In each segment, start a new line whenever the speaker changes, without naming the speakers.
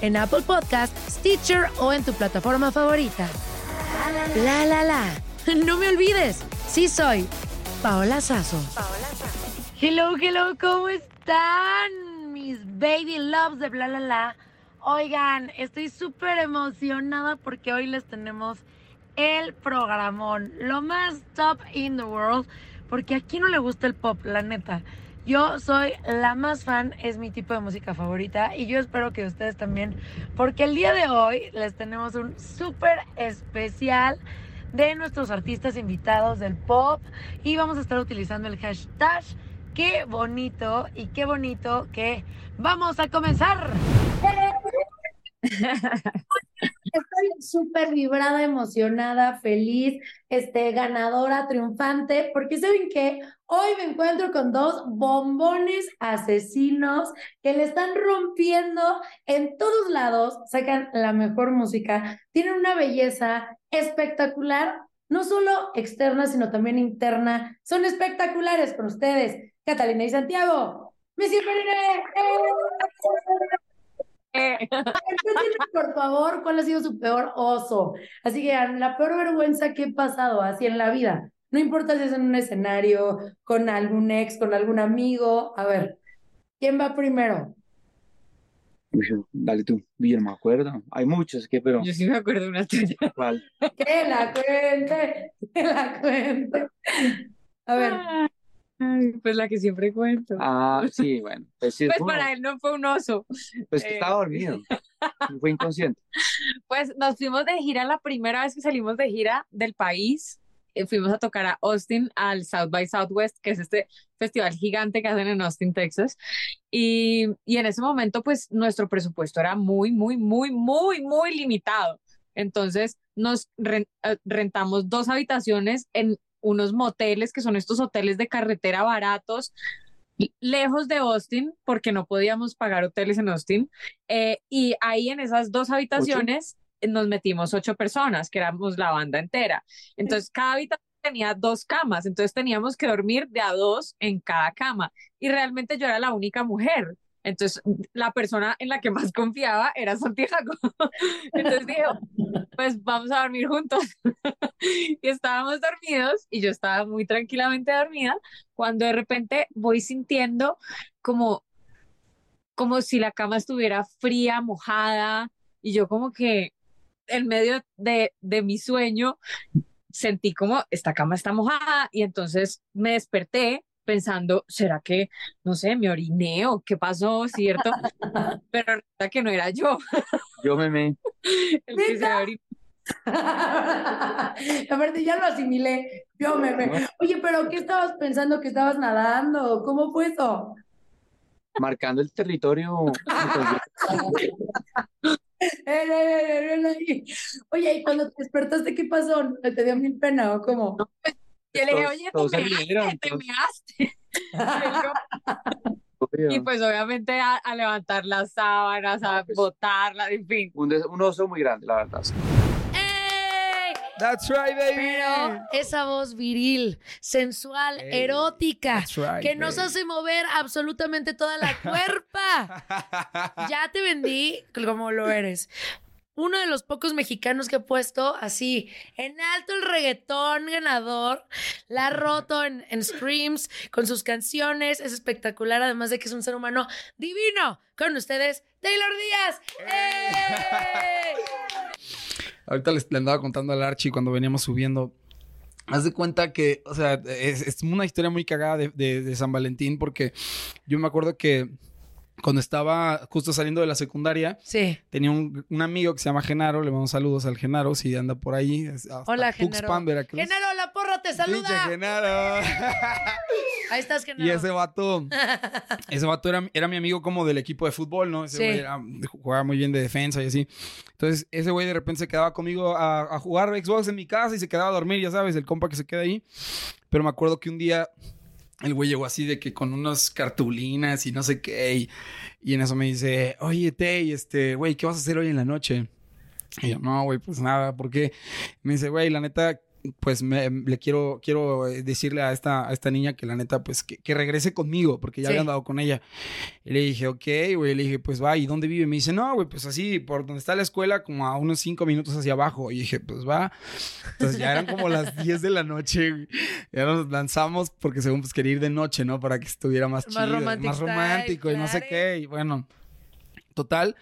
en Apple Podcast, Stitcher o en tu plataforma favorita. La la la. No me olvides, sí soy Paola Sazo. Hello, hello, ¿cómo están? Mis baby loves de bla la la. Oigan, estoy súper emocionada porque hoy les tenemos el programón, lo más top in the world, porque a quién no le gusta el pop, la neta. Yo soy la más fan, es mi tipo de música favorita y yo espero que ustedes también, porque el día de hoy les tenemos un súper especial de nuestros artistas invitados del pop y vamos a estar utilizando el hashtag qué bonito y qué bonito que vamos a comenzar. Estoy súper vibrada, emocionada, feliz, este, ganadora, triunfante, porque saben que hoy me encuentro con dos bombones asesinos que le están rompiendo en todos lados, sacan la mejor música, tienen una belleza espectacular, no solo externa, sino también interna. Son espectaculares con ustedes, Catalina y Santiago. ¡Me eh. por favor, ¿cuál ha sido su peor oso? Así que la peor vergüenza que he pasado así en la vida. No importa si es en un escenario, con algún ex, con algún amigo. A ver, ¿quién va primero?
dale tú, yo no me acuerdo. Hay muchos, que pero.
Yo sí me acuerdo de una tuya.
¿Cuál?
Que la cuente, que la cuente. A ver.
Pues la que siempre cuento.
Ah, sí, bueno.
Pues, pues para él no fue un oso.
Pues que estaba dormido. fue inconsciente.
Pues nos fuimos de gira la primera vez que salimos de gira del país. Eh, fuimos a tocar a Austin, al South by Southwest, que es este festival gigante que hacen en Austin, Texas. Y, y en ese momento, pues nuestro presupuesto era muy, muy, muy, muy, muy limitado. Entonces nos eh, rentamos dos habitaciones en unos moteles que son estos hoteles de carretera baratos lejos de Austin porque no podíamos pagar hoteles en Austin eh, y ahí en esas dos habitaciones nos metimos ocho personas que éramos la banda entera. Entonces cada habitación tenía dos camas entonces teníamos que dormir de a dos en cada cama y realmente yo era la única mujer. Entonces, la persona en la que más confiaba era Santiago. Entonces dijo, pues vamos a dormir juntos. y estábamos dormidos y yo estaba muy tranquilamente dormida cuando de repente voy sintiendo como, como si la cama estuviera fría, mojada y yo como que en medio de, de mi sueño sentí como esta cama está mojada y entonces me desperté pensando, ¿será que, no sé, me oriné o qué pasó, cierto? Pero resulta que no era yo.
Yo me me.
El que se ori-
Aparte, ya lo asimilé. Yo me, me- Oye, pero ¿qué estabas pensando? ¿Que estabas nadando? ¿Cómo fue eso?
Marcando el territorio.
Oye, ¿y cuando te despertaste, qué pasó? ¿Te dio mil pena o cómo?
Yo le dije, oye,
todos
measte, te measte. Y pues obviamente a, a levantar las sábanas, a botarlas, en fin.
Un, des- un oso muy grande, la verdad. sí.
That's right, baby.
Pero esa voz viril, sensual,
Ey,
erótica,
right,
que nos
baby.
hace mover absolutamente toda la cuerpa. Ya te vendí como lo eres. Uno de los pocos mexicanos que ha puesto así en alto el reggaetón ganador. La ha roto en, en streams con sus canciones. Es espectacular, además de que es un ser humano divino. Con ustedes, Taylor Díaz. ¡Eh!
Ahorita les le andaba contando al Archie cuando veníamos subiendo. Haz de cuenta que, o sea, es, es una historia muy cagada de, de- de San Valentín porque yo me acuerdo que cuando estaba justo saliendo de la secundaria,
Sí.
tenía un, un amigo que se llama Genaro, le mando saludos al Genaro, si anda por ahí.
Hola, Genaro. Genaro, la porra te saluda.
Genaro.
Ahí estás, Genaro.
Y ese vato, ese vato era, era mi amigo como del equipo de fútbol, ¿no? Ese
Sí.
güey era- jugaba muy bien de defensa y así. Entonces, ese güey de repente se quedaba conmigo a, a jugar Xbox en mi casa y se quedaba a dormir, ya sabes, el compa que se queda ahí. Pero me acuerdo que un día el güey llegó así de que con unas cartulinas y no sé qué. Y, y en eso me dice, oye, Tey, este, güey, ¿qué vas a hacer hoy en la noche? Y yo, no, güey, pues nada, ¿por qué? Me dice, güey, la neta, pues me, le quiero, quiero eh, decirle a esta, a esta niña que la neta, pues que, que regrese conmigo, porque ya
Sí.
había andado con ella. Y le dije, ok, güey, le dije, pues va, ¿y dónde vive? Me dice, no, güey, pues así, por donde está la escuela, como a unos cinco minutos hacia abajo. Y dije, pues va. Entonces ya eran como las 10 de la noche, güey. Ya nos lanzamos porque según pues quería ir de noche, ¿no? Para que estuviera más,
Más
chido, más romántico y no sé qué. Y bueno, total,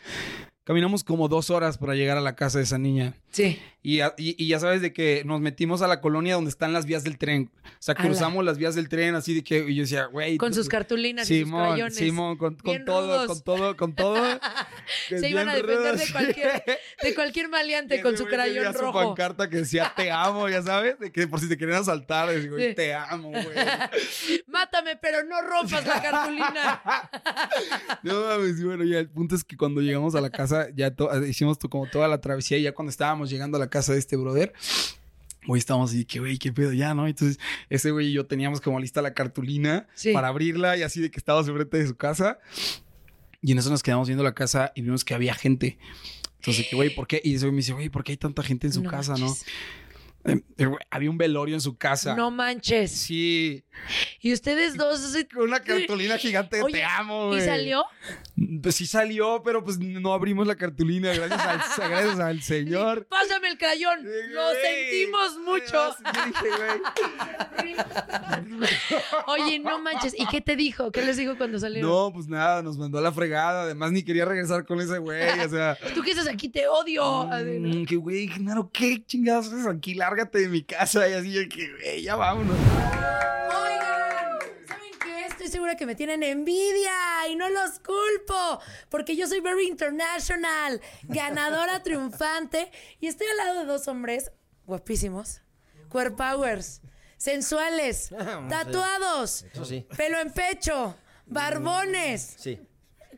caminamos como dos horas para llegar a la casa de esa niña.
Sí.
Y, y- y ya sabes de que nos metimos a la colonia donde están las vías del tren. O sea,
Ala.
cruzamos las vías del tren así de que y yo decía, güey.
Con sus cartulinas y sus
Simón,
crayones.
Simón, con, con todo,
rudos.
con todo, con todo. que
Se iban a defender
rudos.
de cualquier, de cualquier maleante con su crayón
su
rojo.
pancarta que decía te amo, ya sabes, de que por si te querían asaltar, decía, güey,
Sí.
te amo, güey.
Mátame, pero no rompas la cartulina.
No mames, bueno, ya el punto es que cuando llegamos a la casa, ya hicimos como toda la travesía y ya cuando estábamos llegando a la casa de este brother, güey, estábamos así, que güey, qué pedo ya, ¿no? Entonces, ese güey y yo teníamos como lista la cartulina
Sí.
para abrirla y así de que estábamos enfrente de su casa. Y en eso nos quedamos viendo la casa y vimos que había gente. Entonces, que güey, ¿por qué? Y ese güey me dice, güey, ¿por qué hay tanta gente en su
No
casa,
manches.
no? Eh, eh, había un velorio en su casa.
No manches.
Sí,
Y ustedes dos.
con una cartulina gigante
Oye,
te amo, güey.
¿Y salió?
Pues sí salió, pero pues no abrimos la cartulina, gracias al, gracias al señor.
Pásame el crayón. Lo
Güey.
sentimos mucho.
Yo dije, güey.
Oye, no manches. ¿Y qué te dijo? ¿Qué les dijo cuando salieron?
No, pues nada, nos mandó a la fregada. Además, ni quería regresar con ese güey. O sea,
Tú que estás aquí, te odio.
mm, que güey, Genaro, ¿qué chingados haces aquí? Lárgate de mi casa. Y así, que güey, ya vámonos.
Oigan, ¿saben qué? Estoy segura que me tienen envidia y no los culpo, porque yo soy very international, ganadora triunfante y estoy al lado de dos hombres guapísimos, core powers, sensuales, tatuados,
sí.
pelo en pecho, barbones.
Sí.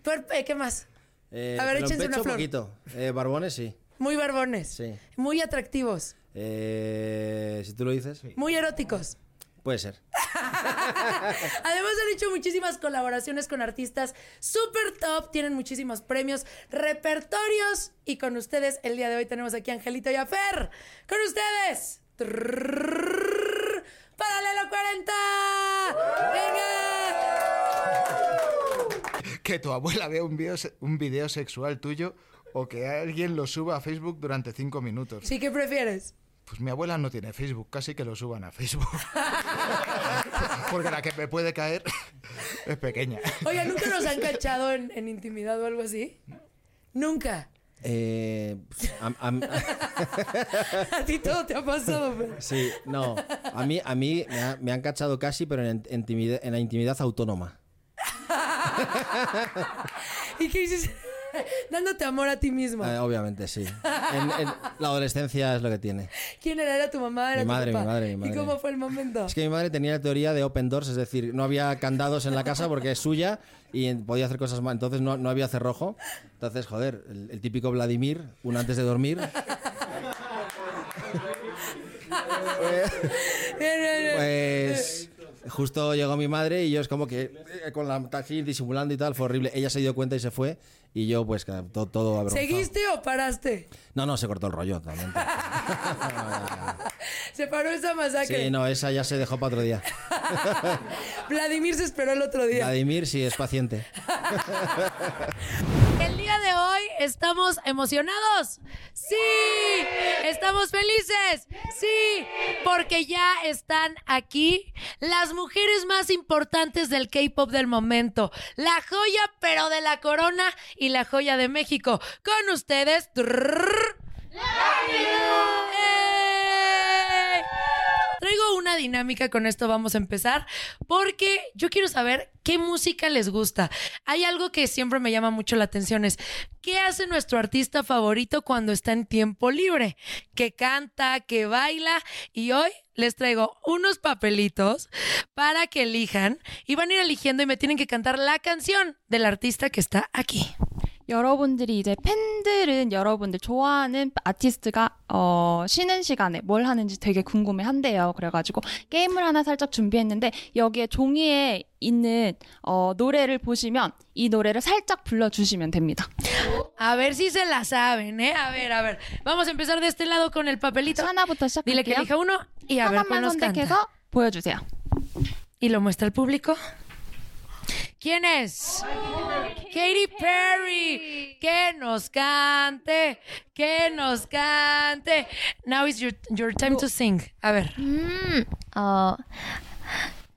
Cuerp- eh, ¿Qué más?
Eh,
A ver, échense una flor.
poquito. Eh, barbones, sí.
Muy barbones,
Sí.
muy atractivos,
Eh, si tú lo dices,
muy eróticos.
Puede ser.
Además han hecho muchísimas colaboraciones con artistas super top, tienen muchísimos premios, repertorios y con ustedes el día de hoy tenemos aquí a Angelito y a Fer. Con ustedes. Trrrrrrr, Paralelo 40. Venga.
Que tu abuela vea un video, un video sexual tuyo o que alguien lo suba a Facebook durante cinco minutos.
Sí, ¿qué prefieres?
Pues mi abuela no tiene Facebook, casi que lo suban a Facebook. Porque la que me puede caer es pequeña.
Oiga, ¿nunca nos han cachado en, en intimidad o algo así? Nunca.
Eh, pues, a- a-
A ti todo te ha pasado, Fer.
sí, no. A mí, a mí me, ha- me han cachado casi, pero en, intimidad, en la intimidad autónoma.
¿Y qué hiciste? Dándote amor a ti mismo.
Eh, obviamente, sí. En- en- la adolescencia es lo que tiene.
¿Quién era? ¿Era tu mamá? ¿Era
Mi
tu
madre,
papá?
mi madre, mi
¿Y
madre.
cómo fue el momento?
Es que mi madre tenía la teoría de open doors, es decir, no había candados en la casa porque es suya y podía hacer cosas más. Entonces no, no había cerrojo. Entonces, joder, el, el típico Vladimir, un antes de dormir. Pues justo llegó mi madre y yo es como que eh, con la así disimulando y tal, fue horrible. Ella se dio cuenta y se fue y yo pues todo, todo avergonzado.
¿Seguiste o paraste?
No, no, se cortó el rollo totalmente.
Se paró esa masacre.
Sí, no, esa ya se dejó para otro día.
Vladimir se esperó el otro día.
Vladimir sí es paciente.
El día de estamos emocionados. Sí, estamos felices. Sí, porque ya están aquí las mujeres más importantes del K-pop del momento. La joya, pero de la corona y la joya de México. Con ustedes. trrr, ¡Eh! Traigo una dinámica, con esto vamos a empezar, porque yo quiero saber qué música les gusta. Hay algo que siempre me llama mucho la atención, es qué hace nuestro artista favorito cuando está en tiempo libre, que canta, que baila, y hoy les traigo unos papelitos para que elijan y van a ir eligiendo y me tienen que cantar la canción del artista que está aquí.
여러분들이 이제 팬들은 여러분들 좋아하는 아티스트가 어, 쉬는 시간에 뭘 하는지 되게 궁금해 한대요. 그래가지고 게임을 하나 살짝 준비했는데 여기에 종이에 있는 어, 노래를 보시면 이 노래를 살짝 불러주시면 됩니다.
A ver si se la saben, ¿eh? A ver, a ver. Vamos a empezar de este lado con el papelito.
하나부터
Dile que
시작할게요.
elija uno y a ver cuál
하나만
nos canta.
선택해서 보여주세요.
¿Y lo muestra el público? ¿Quién es? Katy Perry. Que nos cante. Que nos cante. Now is your, your time to sing. A ver.
음, 어,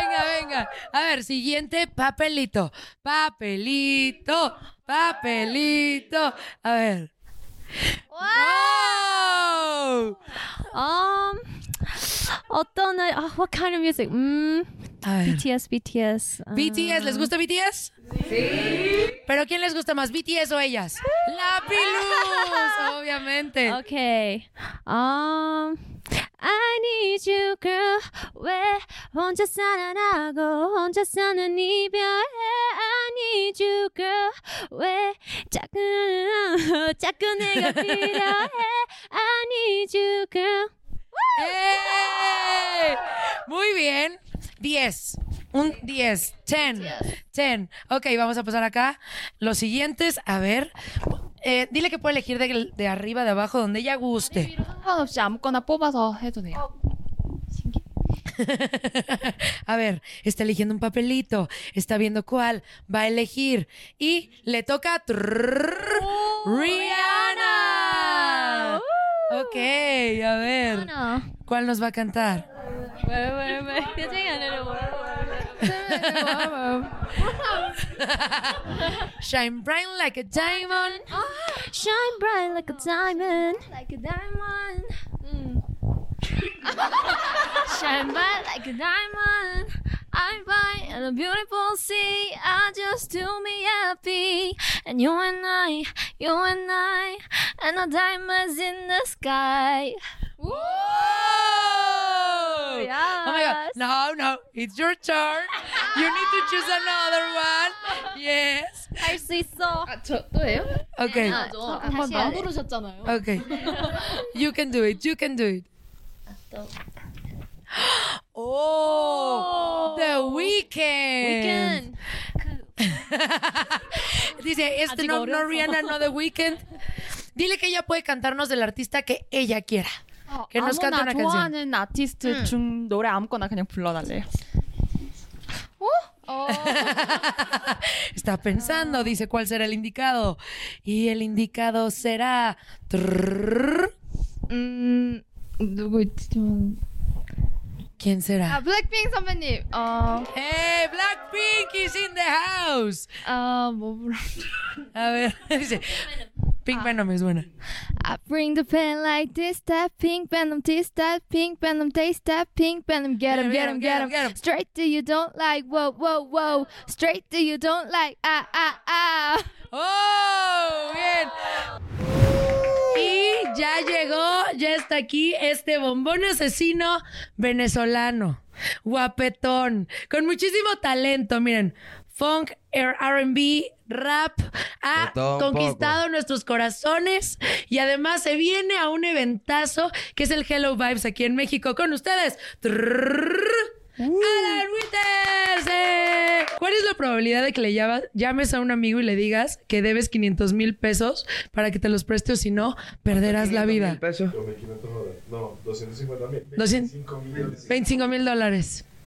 venga, venga. A ver, siguiente papelito. Papelito, papelito. A ver. Wow.
Um, 어떤 ah, what kind of music? Mm, BTS, BTS. Um.
BTS, ¿les gusta BTS? Sí. ¿Pero quién les gusta más, BTS o ellas? La Pilus, obviamente.
Ok. Um, I need you, girl, where 혼자 살아나고 혼자 사는 이별해? I need you, girl. 왜 자꾸 자꾸 내가 필요해? I need you, girl.
¡Eh! Muy bien. 10. Un 10. 10. 10. Ok, vamos a pasar acá. Los siguientes, a ver. Eh, dile que puede elegir de, de arriba, de abajo, donde ella guste.
상관없이 아무거나 뽑아서 해도 돼요.
a ver, está eligiendo un papelito, está viendo cuál va a elegir y le toca trrr, ¡Oh, Rihanna. Uh, ok, a ver. ¿Cuál nos va a cantar? shine bright like a diamond.
Ah, shine bright like a diamond. Like a diamond. Mm. Shine bright like a diamond. I'm bright and a beautiful sea. I just do me happy. And you and I, you and I, and the diamonds in the sky.
Oh my god. No, no, it's your turn. You need to choose another one. Yes.
할 수 있어.
아, 저 또예요?
Okay.
아, 저
한번
다시 해야 돼.
나부르셨잖아요.
Okay. You can do it. You can do it. Oh, The Weeknd. Dice, este
아직
no, no
어려서.
Rihanna, no The Weeknd. Dile que ella puede cantarnos del artista que ella quiera. Que nos cante
아무나
una canción.
좋아하는 아티스트 중 노래 아무거나 그냥 불러달래요.
Oh.
Está pensando, dice cuál será el indicado. Y el indicado será. Trrrr.
음, 누구 있지? 좀-
¿Quién
아,
será?
블랙핑 선배님. 어,
¡Hey! Blackpink is in the house.
아, 뭐 불러?
A ver, dice. Pink Venom es buena.
I bring the pen like this, that pink venom, this, that pink venom, taste that pink venom, get him, get him, get him, Straight to you don't like, whoa, whoa, whoa. Straight to you don't like, ah, ah, ah.
¡Oh! Bien. Ya llegó, ya está aquí este bombón asesino venezolano, guapetón, con muchísimo talento. Miren, funk, RB, rap, ha conquistado nuestros corazones y además se viene a un eventazo que es el Hello Vibes aquí en México con ustedes. Trrrr. Alan Withers, eh. ¿Cuál es la probabilidad de que le llama- llames a un amigo y le digas que debes 500 mil pesos para que te los preste o si no, perderás la vida?
pesos?
No, 250 mil.
200 25 mil dólares.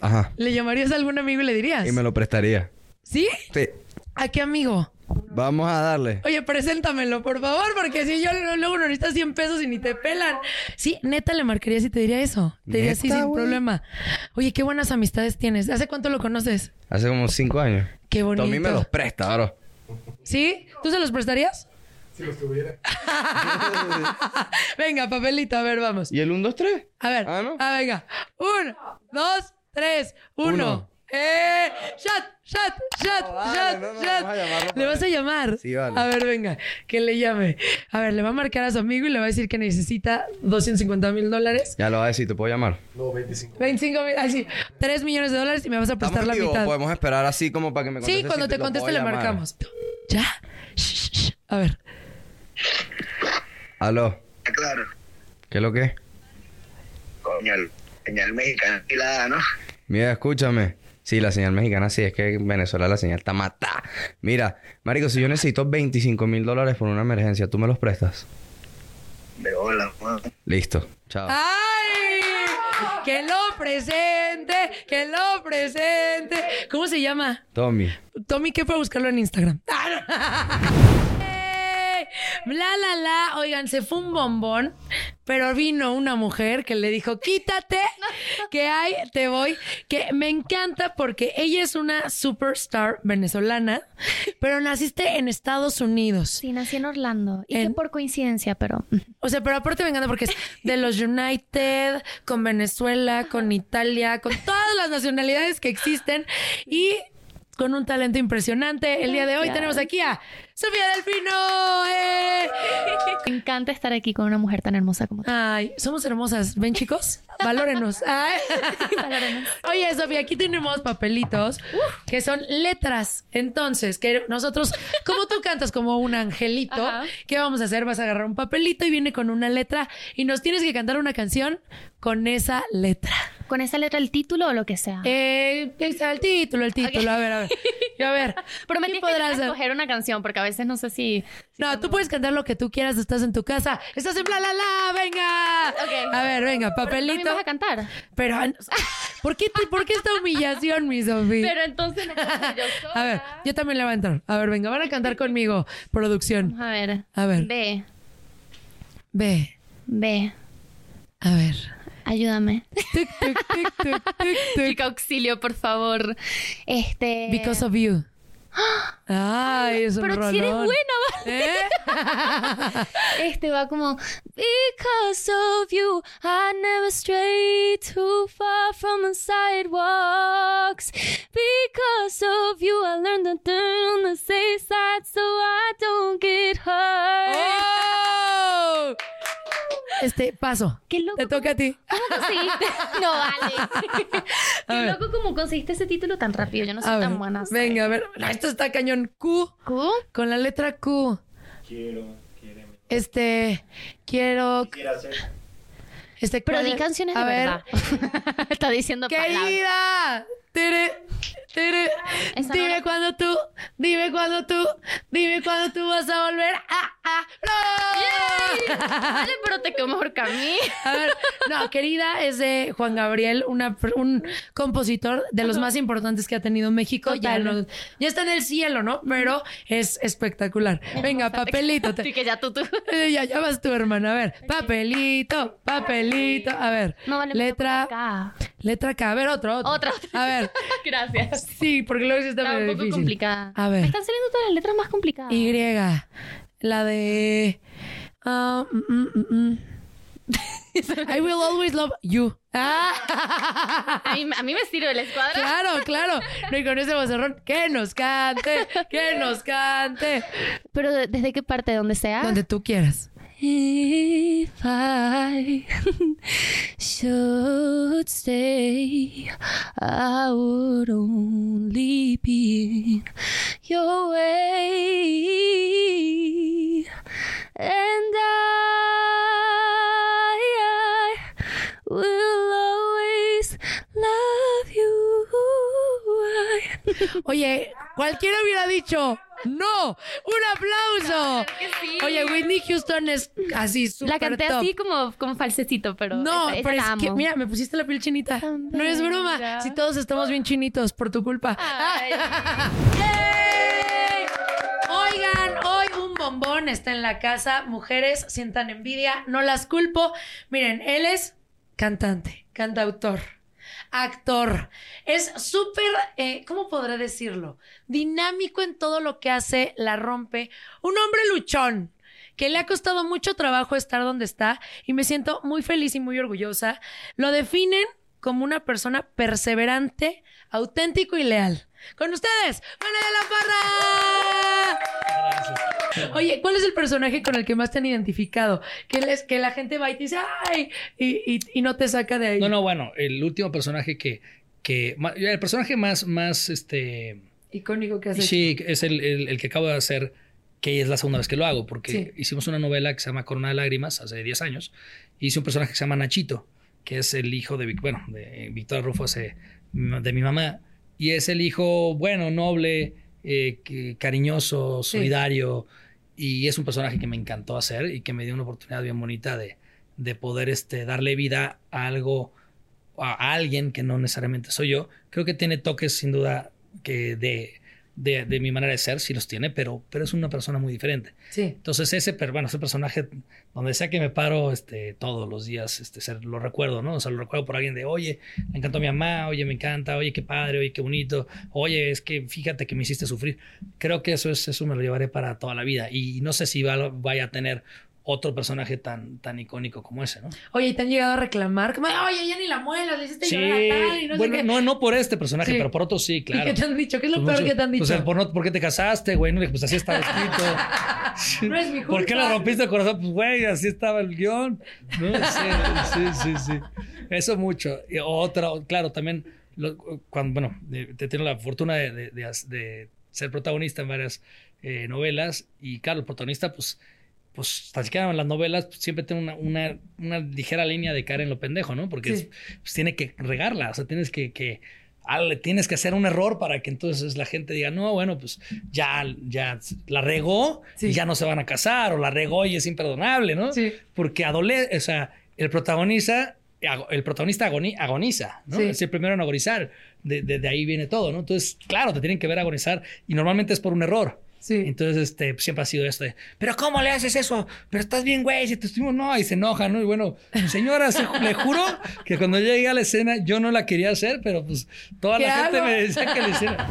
Ajá.
¿Le llamarías a algún amigo y le dirías?
Y me lo prestaría.
¿Sí?
Sí.
¿A qué amigo?
Vamos a darle.
Oye, preséntamelo, por favor, porque si yo luego no necesitas 100 pesos y ni te pelan. Sí, neta le marcarías y te diría eso. Te diría sí,
¿Neta,
sin problema. Oye, qué buenas amistades tienes. ¿Hace cuánto lo conoces?
Hace como cinco años.
Qué bonito.
Tommy me los presta, bro.
¿Sí? ¿Tú se los prestarías?
Si los tuviera.
Venga, papelito, a ver, vamos.
¿Y el 1, 2, 3?
A ver, ah, venga. Uno, dos, tres, uno.
Uno.
¡Eh! ¡Shot! ¡Shot! ¡Shot!
vale,
¡Shot!
no, no,
shot.
vamos a llamarlo
¿Le vas a llamar?
Sí, vale.
A ver, venga, que le llame. A ver, le va a marcar a su amigo y le va a decir que necesita 250 mil dólares.
Ya lo va a decir, ¿te puedo llamar?
No, 25.
25 mil, así, 3 millones de dólares y me vas a prestar la mitad.
Podemos esperar así como para que me conteste.
Sí, cuando
si
te
lo
conteste le
llamar.
marcamos. ¿Ya? Shh, shh, shh. A ver.
Aló.
Claro.
¿Qué es lo que?
Coño, el señal mexicana alquilada, ¿no?
Mira, escúchame. Sí, la señal mexicana sí, es que en Venezuela la señal está matada. Mira, Marico, si yo necesito 25 mil dólares por una emergencia, ¿tú me los prestas?
De hola, man.
Listo. Chao.
¡Ay! ¡Que lo presente! ¡Que lo presente! ¿Cómo se llama?
Tommy.
Tommy, ¿qué para buscarlo en Instagram? Bla, la, la. Oigan, se fue un bombón, pero vino una mujer que le dijo, quítate, que hay, te voy. Que me encanta porque ella es una superstar venezolana, pero naciste en Estados Unidos.
Sí, nací en Orlando. Y que por coincidencia, pero...
O sea, pero aparte me encanta porque es de los United, con Venezuela, con Italia, con todas las nacionalidades que existen y con un talento impresionante. El día de hoy tenemos aquí a Sofía Delfino. ¡eh!
Me encanta estar aquí con una mujer tan hermosa como tú.
Ay, somos hermosas. ¿Ven, chicos? Valórenos. Ay. Oye, Sofía, aquí tenemos papelitos que son letras. Entonces, que nosotros, como tú cantas como un angelito,
Ajá.
¿qué vamos a hacer? Vas a agarrar un papelito y viene con una letra y nos tienes que cantar una canción con esa letra.
¿Con esa letra el título o lo que sea?
Eh, el título, el título. A ver, a ver. A ver.
Pero me
¿qué
tienes que
podrás
escoger una canción porque a veces no sé si...
No, tú puedes cantar lo que tú quieras, estás en tu casa, estás en bla, la, la, venga.
Ok.
A ver, venga,
¿Pero
papelito.
vas a cantar?
Pero, ¿por qué, te- ¿por qué esta humillación, mi Sofía?
Pero entonces no yo sola.
A ver, yo también le voy a entrar. A ver, venga, van a cantar conmigo, producción.
A ver.
A ver.
B.
B,
B.
a ver.
Ayúdame. Chica, auxilio, por favor. Este.
Because of you. Ay, es un
Pero si eres buena, Este va como Because of you I never stray too far from the sidewalks Because of you I learned to turn on the safe side so I don't get hurt
¡Oh! Este, paso.
Qué loco.
Te toca a ti.
¿Cómo conseguiste? No, vale.
A
Qué
ver.
loco cómo conseguiste ese título tan rápido. Yo no soy
A
tan
ver,
buena.
Venga, a ver. Esto está cañón. Q.
¿Q?
Con la letra Q.
Quiero, quiere.
Este, quiero. Este,
Pero
¿cuál
di
es?
canciones
a
de
ver.
verdad. Está diciendo palabras.
Tere, tere. Dime cuándo tú, dime cuándo tú, dime cuándo tú vas a volver. ¡Ah, ah! ¡No!
Vale, pero te quedó mejor que a mí.
A ver, no, querida es de Juan Gabriel, una, un compositor de los más importantes que ha tenido México. Ya,
Total.
no- ya está en el cielo, ¿no? Pero es espectacular. Venga, papelito. te-
Sí, que ya tú, tú.
Eh, ya, ya vas tú, hermana. A ver, papelito, papelito. A ver,
No, vale,
letra, letra K. A ver, otro, otro.
Otra.
A ver,
Gracias.
sí, porque luego sí está,
Está un poco
difícil.
complicada.
A
Me
ver,
están saliendo todas las letras más complicadas.
Y. La de. ah, mm, mm, mm, mm. I will always love you. Ah.
A mí, a mí me sirve la escuadra.
Claro, claro. No, y con ese vocerrón, que nos cante, que nos cante.
Pero ¿de- ¿desde qué parte? ¿Donde sea?
Donde tú quieras.
If I should stay, I would only be in your way. And I, I will
Oye, cualquiera hubiera dicho, no, un aplauso.
sí.
Oye, Whitney Houston es así súper
La canté
top.
así como, como falsecito, pero
No,
esa- esa
pero
la
es que, mira, me pusiste la piel chinita. No es broma.
mira.
Si todos estamos bien chinitos por tu culpa.
Ay.
¡Yay! Oigan, hoy un bombón está en la casa. Mujeres, sientan envidia, no las culpo. Miren, él es cantante, cantautor, actor. Es súper, eh, ¿cómo podré decirlo? Dinámico en todo lo que hace, la rompe. Un hombre luchón que le ha costado mucho trabajo estar donde está y me siento muy feliz y muy orgullosa. Lo definen como una persona perseverante, auténtico y leal. Con ustedes, Manuel de la Parra. Oye, ¿cuál es el personaje con el que más te han identificado? Que, les, que la gente va y te dice, ¡ay! Y, y- y no te saca de ahí.
No, no, bueno, el último personaje que, que el personaje más, más, este,
Icónico que has hecho.
sí, es el, el- el que acabo de hacer, que es la segunda vez que lo hago, porque
Sí.
hicimos una novela que se llama Corona de Lágrimas hace 10 años, y hice un personaje que se llama Nachito, que es el hijo de, bueno, de Victoria Rufo, hace- de mi mamá, y es el hijo, bueno, noble, eh, que- cariñoso,
Sí.
solidario, y es un personaje que me encantó hacer y que me dio una oportunidad bien bonita de, de poder este, darle vida a algo, a alguien que no necesariamente soy yo. Creo que tiene toques sin duda que de, de, de mi manera de ser, sí los tiene, pero, pero es una persona muy diferente.
Sí.
Entonces ese, bueno, ese personaje, donde sea que me paro este, todos los días, este, ser- lo recuerdo, ¿no? O sea, lo recuerdo por alguien de, oye, me encantó mi mamá, oye, me encanta, oye, qué padre, oye, qué bonito, oye, es que fíjate que me hiciste sufrir. Creo que eso, es, eso me lo llevaré para toda la vida y no sé si va- vaya a tener otro personaje tan, tan icónico como ese, ¿no?
Oye, y te han llegado a reclamar, como, oye, ya ni la muelas, le hiciste
Sí,
llorar a tal y no
bueno,
sé qué.
no, no por este personaje,
Sí.
pero por otros sí, claro.
¿Y qué te han dicho? ¿Qué es lo
Pues
peor
mucho-
que te han dicho?
Pues por, no- ¿por qué te casaste, güey? No, pues así estaba escrito.
No es mi
¿Por qué
culpa.
le rompiste el corazón? Pues, güey, así estaba el guion. ¿No? Sí, sí, sí, sí. Eso mucho. Y otra, claro, también, lo- cuando, bueno, te tengo la fortuna de, de- de de ser protagonista en varias eh, novelas. Y claro, el protagonista, pues, pues, tan siquiera en las novelas, pues, siempre tiene una, una, una ligera línea de caer en lo pendejo, ¿no? Porque
Sí.
es- pues, tiene que regarla, o sea, tienes que, que ah, tienes que hacer un error para que entonces la gente diga, no, bueno, pues ya, ya la regó y ya no se van a casar, o la regó y es imperdonable, ¿no? Porque adole, o sea, el protagonista, ago- el protagonista agoni- agoniza, ¿no?
Sí.
Es el primero en agonizar. De, de- de ahí viene todo, ¿no? Entonces, claro, te tienen que ver agonizar y normalmente es por un error. Entonces, este, pues, siempre ha sido esto de, pero ¿cómo le haces eso? Pero estás bien, güey, si te estuvimos, no, y se enoja, ¿no? Y bueno, señora, se- le juro que cuando llegué a la escena yo no la quería hacer, pero pues toda
¿Qué
la gente me decía que le hiciera.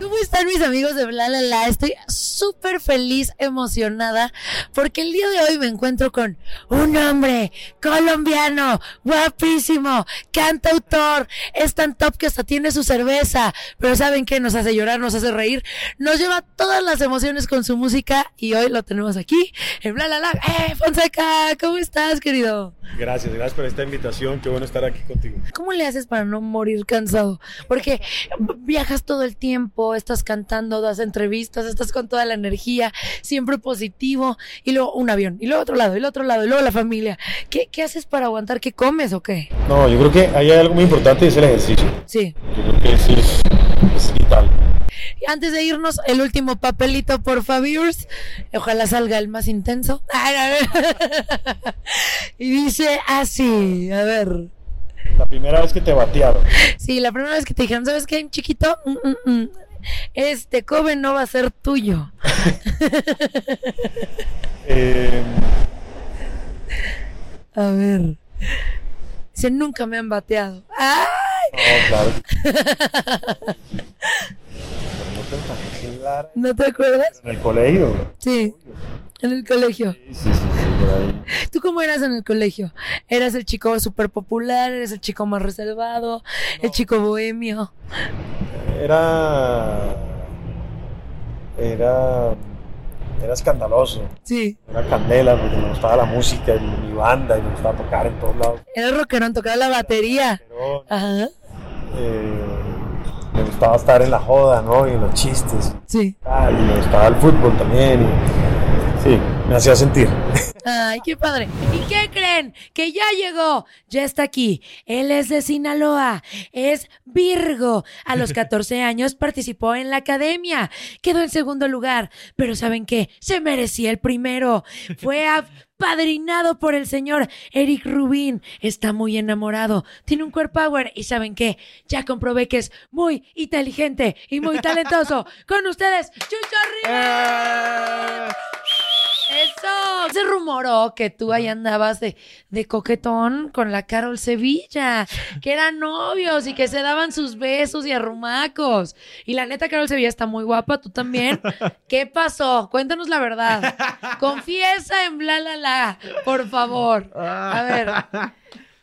¿Cómo están mis amigos de Bla La La? Estoy súper feliz, emocionada, porque el día de hoy me encuentro con un hombre colombiano, guapísimo, cantautor, es tan top que hasta tiene su cerveza, pero ¿saben qué? Nos hace llorar, nos hace reír, nos lleva todas las emociones con su música y hoy lo tenemos aquí en Bla La La. ¡Eh, Fonseca! ¿Cómo estás, querido?
Gracias, gracias por esta invitación. Qué bueno estar aquí contigo.
¿Cómo le haces para no morir cansado? Porque viajas todo el tiempo, estás cantando, das entrevistas, estás con toda la energía, siempre positivo, y luego un avión, y luego otro lado, y luego otro lado, y luego la familia. ¿Qué, qué haces para aguantar? ¿Qué comes o qué?
No, yo creo que ahí hay algo muy importante y es el ejercicio.
Sí.
Yo creo que sí es, es vital.
Y antes de irnos, el último papelito, por favors. Ojalá salga el más intenso. y dice así, a ver.
La primera vez que te batearon.
Sí, la primera vez que te dijeron, ¿sabes qué, chiquito? Mm, mm, mm. Este coven no va a ser tuyo.
Eh,
A ver. Dice, nunca me han bateado. ¡Ay!
no, claro.
¿No te acuerdas?
En el colegio.
Sí, en el colegio.
Sí, sí, sí, por ahí.
¿Tú cómo eras en el colegio? ¿Eras el chico súper popular? ¿Eres el chico más reservado? ¿El chico bohemio?
Era. Era. Era escandaloso.
Sí.
Era candela porque me gustaba la música y mi banda y me gustaba tocar en todos lados.
Era rockerón, tocaba la batería. Ajá.
Eh, me gustaba estar en la joda, ¿no? Y en los chistes.
Sí.
Ah, y me gustaba el fútbol también. y- sí, me hacía sentir.
Ay, qué padre. ¿Y qué creen? Que ya llegó, ya está aquí. Él es de Sinaloa, es Virgo. A los 14 años participó en la academia, quedó en segundo lugar, pero ¿saben qué? Se merecía el primero. Fue apadrinado por el señor Eric Rubin. Está muy enamorado, tiene un core power y ¿saben qué? Ya comprobé que es muy inteligente y muy talentoso. Con ustedes, Chucho Rivas. Eso. Se rumoró que tú ahí andabas de, de coquetón con la Carol Sevilla, que eran novios y que se daban sus besos y arrumacos. Y la neta, Carol Sevilla está muy guapa, tú también. ¿Qué pasó? Cuéntanos la verdad. Confiesa en bla la la, por favor. A ver.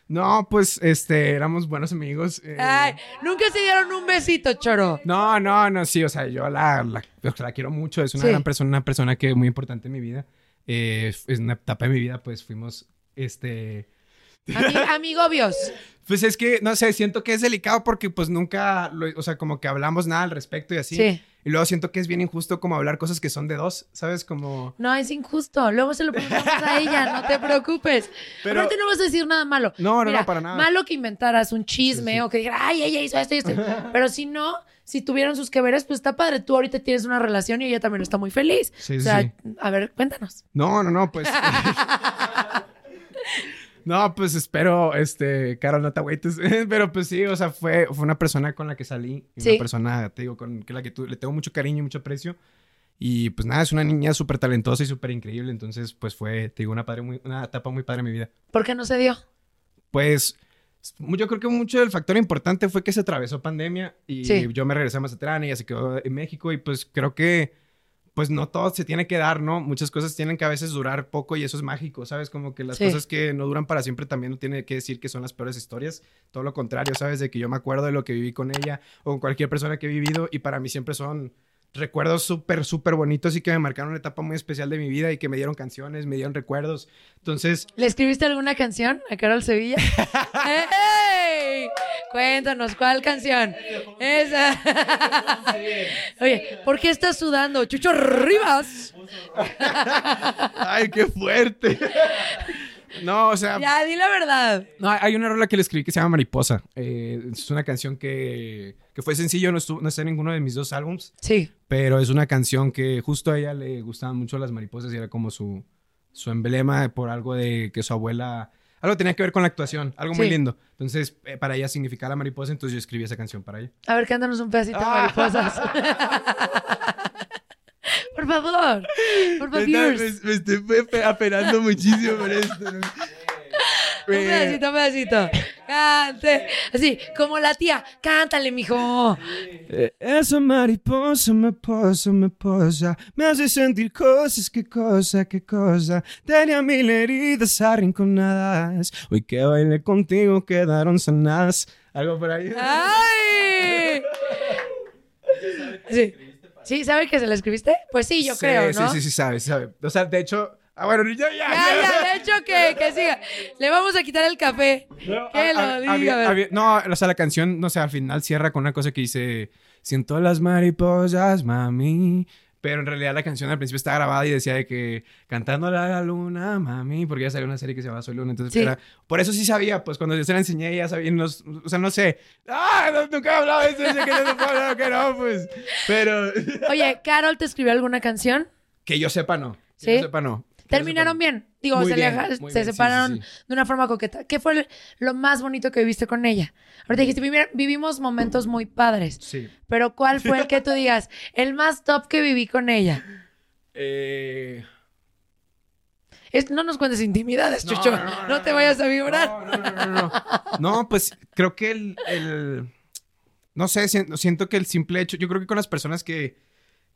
No, pues, este, éramos buenos amigos. eh,
Ay, nunca se dieron un besito, choro.
No, no, no, sí, o sea, yo la, la, sea, la quiero mucho, es una
Sí.
gran persona, una persona que es muy importante en mi vida. Eh, es una etapa de mi vida, pues fuimos, este...
Ami- amigobios.
Pues es que, no sé, siento que es delicado porque pues nunca, lo- o sea, como que hablamos nada al respecto y así.
Sí.
Y luego siento que es bien injusto como hablar cosas que son de dos, ¿sabes? Como...
No, es injusto. Luego se lo preguntamos a ella, no te preocupes.
Pero-
Aparte no vas a decir nada malo.
No, no,
Mira,
no, para nada.
Malo que inventaras un chisme o que dijeras, ay, ella hizo esto y esto. Pero si no, si tuvieron sus que veres, pues está padre. Tú ahorita tienes una relación y ella también está muy feliz.
Sí,
o sea, a ver, cuéntanos.
No, no, no, pues... No, pues espero, este, Carol, no te agüites. Pero pues sí, o sea, fue, fue una persona con la que salí.
Sí.
Una persona, te digo, con la que tú, le tengo mucho cariño y mucho aprecio. Y pues nada, es una niña súper talentosa y súper increíble. Entonces, pues fue, te digo, una, padre muy, una etapa muy padre en mi vida.
¿Por qué no se dio?
Pues yo creo que mucho del factor importante fue que se atravesó pandemia y
Sí.
yo me regresé a Mazatlán y ella se quedó en México y pues creo que pues no todo se tiene que dar, ¿no? Muchas cosas tienen que a veces durar poco y eso es mágico, ¿sabes? Como que las
Sí.
cosas que no duran para siempre también no tiene que decir que son las peores historias, todo lo contrario, ¿sabes? De que yo me acuerdo de lo que viví con ella o con cualquier persona que he vivido y para mí siempre son recuerdos súper, súper bonitos y que me marcaron una etapa muy especial de mi vida y que me dieron canciones, me dieron recuerdos. Entonces,
¿Le escribiste alguna canción a Carol Sevilla? ¡Ey! Cuéntanos, ¿cuál canción? Esa. Oye, ¿por qué estás sudando? Chucho Rivas.
¡Ay, qué fuerte! No, o sea.
Ya, di la verdad.
No, hay una rola que le escribí que se llama Mariposa. Eh, es una canción que, que fue sencillo, no, estuvo, no está en ninguno de mis dos álbums.
Sí.
Pero es una canción que justo a ella le gustaban mucho las mariposas y era como su, su emblema por algo de que su abuela. Algo tenía que ver con la actuación, algo muy lindo. Entonces, eh, para ella significaba la mariposa, entonces yo escribí esa canción para ella.
A ver, cántanos un pedacito de mariposas. Por favor. Por favor.
me- me estoy pe- apenando muchísimo por esto. ¿no?
Un pedacito, un pedacito. Cante. Así, como la tía. Cántale, mijo.
Eh, Esa mariposa me posa, me posa, me hace sentir cosas, qué cosa, qué cosa. Tenía mil heridas arrinconadas, hoy que bailé contigo quedaron sanadas. Algo por ahí.
¡Ay! Sí. ¿Sí? ¿Sabe que se la escribiste? Pues sí, yo
Sí,
creo, ¿no?
Sí, sí, sí, sabe, sabe. O sea, de hecho, ah, bueno, ya, ya.
Ya, ya, de hecho que, que siga. Le vamos a quitar el café. que lo diga. a
no, o sea, la canción, no sé, al final cierra con una cosa que dice, siento las mariposas, mami. Pero en realidad la canción al principio está grabada y decía de que cantando a la luna, mami, porque ya salió una serie que se llama Soy Luna. Entonces,
Sí.
era- por eso sí sabía, pues cuando yo se la enseñé, ya sabía, no- o sea, no sé, ah, no, nunca he hablado de eso, que no se puede hablar, que no, pues. Pero
Oye, ¿Carol te escribió alguna canción?
que yo sepa, no. Que
¿Sí?
yo sepa, no.
¿Terminaron bien? Digo,
Muy
se,
bien,
se
bien,
separaron
sí, sí.
de una forma coqueta. ¿Qué fue lo más bonito que viviste con ella? Ahorita dijiste, "Vivi- vivimos momentos muy padres.
Sí.
Pero ¿cuál fue el que tú digas, el más top que viví con ella?
Eh...
Es- no nos cuentes intimidades,
No,
Chucho.
no,
No,
no, no,
te vayas a vibrar.
No, pues creo que el, el- no sé, siento que el simple hecho, yo creo que con las personas que,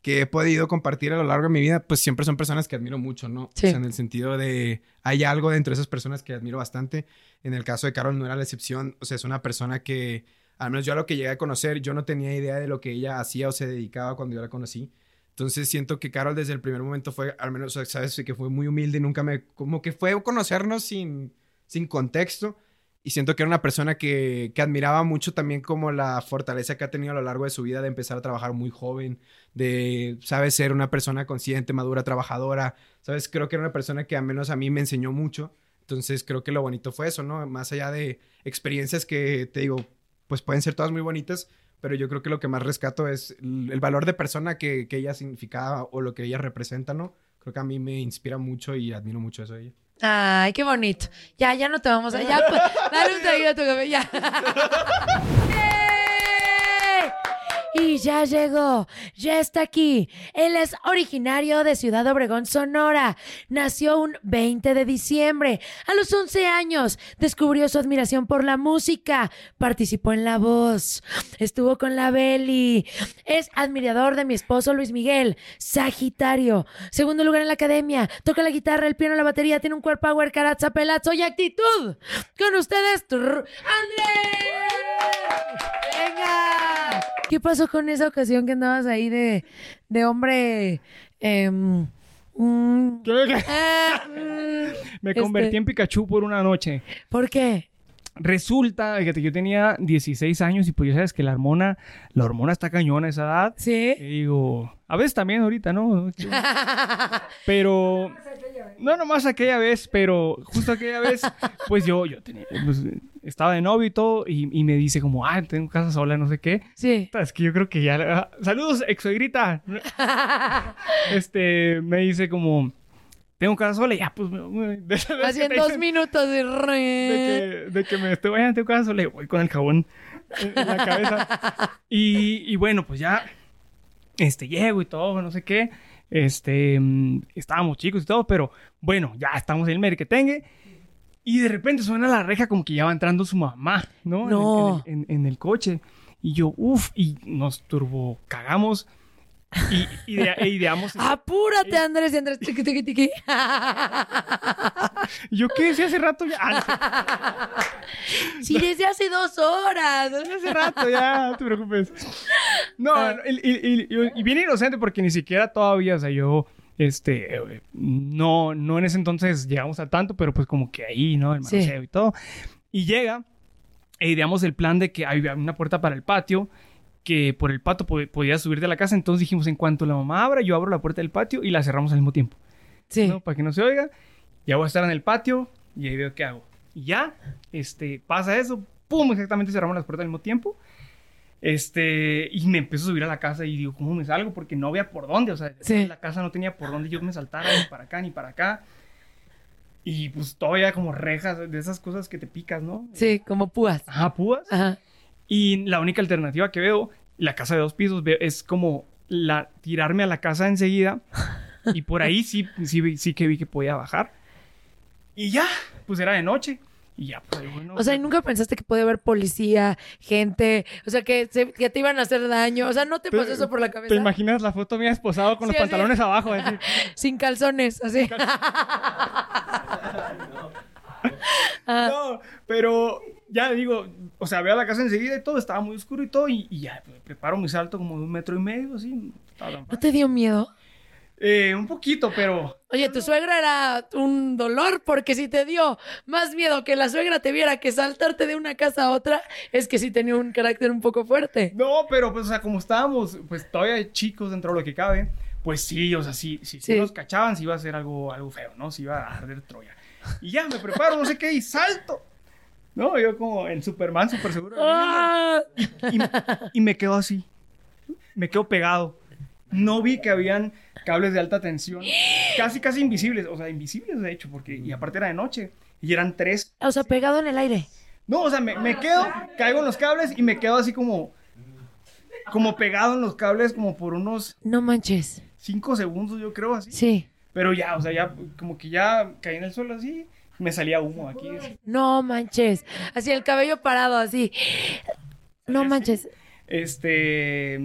que he podido compartir a lo largo de mi vida, pues siempre son personas que admiro mucho, ¿no?
Sí.
O sea, en el sentido de, hay algo dentro de esas personas que admiro bastante. En el caso de Carol no era la excepción, o sea, es una persona que, al menos yo a lo que llegué a conocer, yo no tenía idea de lo que ella hacía o se dedicaba cuando yo la conocí. Entonces siento que Carol desde el primer momento fue, al menos, o sea, sabes, que fue muy humilde, nunca me, como que fue conocernos sin, sin contexto. Y siento que era una persona que, que admiraba mucho también como la fortaleza que ha tenido a lo largo de su vida de empezar a trabajar muy joven, de, sabes, ser una persona consciente, madura, trabajadora. Sabes, creo que era una persona que al menos a mí me enseñó mucho. Entonces creo que lo bonito fue eso, ¿no? Más allá de experiencias que, te digo, pues pueden ser todas muy bonitas, pero yo creo que lo que más rescato es el, valor de persona que, que ella significaba o lo que ella representa, ¿no? Creo que a mí me inspira mucho y admiro mucho eso de ella.
Ay, qué bonito. Ya, ya no te vamos a... Ya, pues, dale un traguito a tu café, ya. Y ya llegó, ya está aquí. Él es originario de Ciudad Obregón, Sonora. Nació un 20 de diciembre. A los 11 años descubrió su admiración por la música. Participó en La Voz. Estuvo con la Beli. Es admirador de mi esposo Luis Miguel. Sagitario. Segundo lugar en la academia. Toca la guitarra, el piano, la batería. Tiene un core power, carazza, pelazo y actitud. Con ustedes, ¡Andrés! ¿Qué pasó con esa ocasión que andabas ahí de, de hombre... mm, mm,
Me
este,
convertí en Pikachu por una noche.
¿Por qué?
Resulta fíjate, que yo tenía 16 años y pues ya sabes que la hormona, la hormona está cañona a esa edad.
Sí.
Y digo, a veces también ahorita, ¿no? Pero, no nomás aquella vez, pero justo aquella vez, pues yo, yo tenía, pues, estaba de novio y todo, y, y me dice como, ah, tengo casa sola, no sé qué.
Sí.
Es que yo creo que ya, ah, saludos, ex suegrita. Este, me dice como, tengo casa sola, y ya, pues,
Así en dos minutos de...
de que, de que me estoy a tu casa sola, y voy con el jabón en, en la cabeza. Y, y bueno, pues ya, este, llego y todo, no sé qué. Este, mm, estábamos chicos y todo, pero bueno, ya estamos en el merquetengue. Y de repente suena la reja como que ya va entrando su mamá, ¿no? En el-
No.
En, el, en- en el coche. Y yo, uff, y nos turbo cagamos. Y, idea- e ideamos.
Apúrate, Andrés, y Andrés, tiqui, tiqui, tiqui.
Yo, ¿qué? Si hace rato ya. Ah,
Sí, desde hace dos horas.
Desde hace rato ya, no te preocupes. No, no, y, y- y- y bien inocente porque ni siquiera todavía, o sea, yo, este, eh, no, no en ese entonces llegamos a tanto, pero pues como que ahí, ¿no? El
Sí.
manoseo y todo. Y llega, e ideamos el plan de que había una puerta para el patio, que por el patio po- podía subir de la casa, entonces dijimos, en cuanto la mamá abra, yo abro la puerta del patio y la cerramos al mismo tiempo.
Sí.
¿no? Para que no se oiga. Ya voy a estar en el patio y ahí veo qué hago. Y ya, este, pasa eso, pum, exactamente cerramos las puertas al mismo tiempo. Este, y me empiezo a subir a la casa y digo, ¿cómo me salgo? Porque no había por dónde, o sea,
Sí.
la casa no tenía por dónde yo me saltara ni para acá ni para acá. Y pues todavía como rejas de esas cosas que te picas, ¿no?
Sí, como púas.
Ajá, púas.
Ajá.
Y la única alternativa que veo, la casa de dos pisos, veo- es como la, tirarme a la casa enseguida. Y por ahí sí, sí, sí que vi que podía bajar. Y ya, pues era de noche. Y ya, pues bueno.
O sea, ¿y nunca pensaste que podía haber policía, gente, o sea, que, se- que te iban a hacer daño? O sea, ¿no te pasó eso por la cabeza?
¿Te imaginas la foto mía esposado con
Sí,
los
así.
pantalones abajo? así?
Sin calzones, así. Ah.
No, pero ya digo, o sea, veo la casa enseguida y todo, estaba muy oscuro y todo, y, y ya, pues, preparo mi salto como de un metro y medio, así. tan
¿No te dio miedo?
Eh, un poquito, pero
Oye, tu suegra era un dolor porque si te dio más miedo que la suegra te viera que saltarte de una casa a otra, es que sí tenía un carácter un poco fuerte.
No, pero pues, o sea, como estábamos, pues todavía chicos dentro de lo que cabe, pues sí, o sea, sí, sí, sí
Sí.
nos cachaban, sí iba a ser algo, algo feo, ¿no? Sí iba a arder Troya. Y ya, me preparo, no sé qué, y salto. No, yo como en Superman, súper seguro.
Ah.
Y me quedo así. Me quedo pegado. No vi que habían cables de alta tensión. Casi, casi invisibles. O sea, invisibles de hecho, porque... Y aparte era de noche. Y eran tres.
O sea, pegado en el aire.
No, o sea, me, me quedo, caigo en los cables y me quedo así como... Como pegado en los cables como por unos
No manches.
cinco segundos, yo creo, así.
Sí.
Pero ya, o sea, ya como que ya caí en el suelo así. Me salía humo aquí.
No manches. Así el cabello parado, así. No manches.
Este.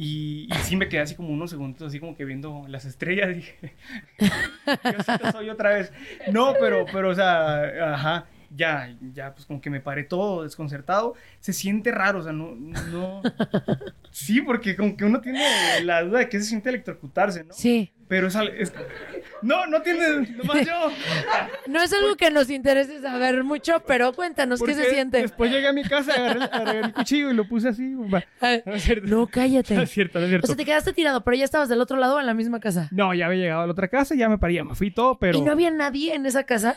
Y, sí me quedé así como unos segundos, así como que viendo las estrellas. Dije, Diosito, soy otra vez. No, pero, pero, o sea, ajá. Ya, ya, pues como que me paré todo desconcertado. Se siente raro, o sea, no, no. Sí, porque como que uno tiene la duda de que se siente electrocutarse, ¿no?
Sí.
Pero es, es- No, no tiene. Nomás yo.
No es algo que nos interese saber mucho, pero cuéntanos qué se siente.
Después llegué a mi casa, agarré, agarré el cuchillo y lo puse así. No es cierto.
No, cállate.
No es cierto, no es
O
cierto.
sea, te quedaste tirado, pero ya estabas del otro lado o en la misma casa.
No, ya había llegado a la otra casa, ya me paría, me fui todo, pero
¿Y no había nadie en esa casa?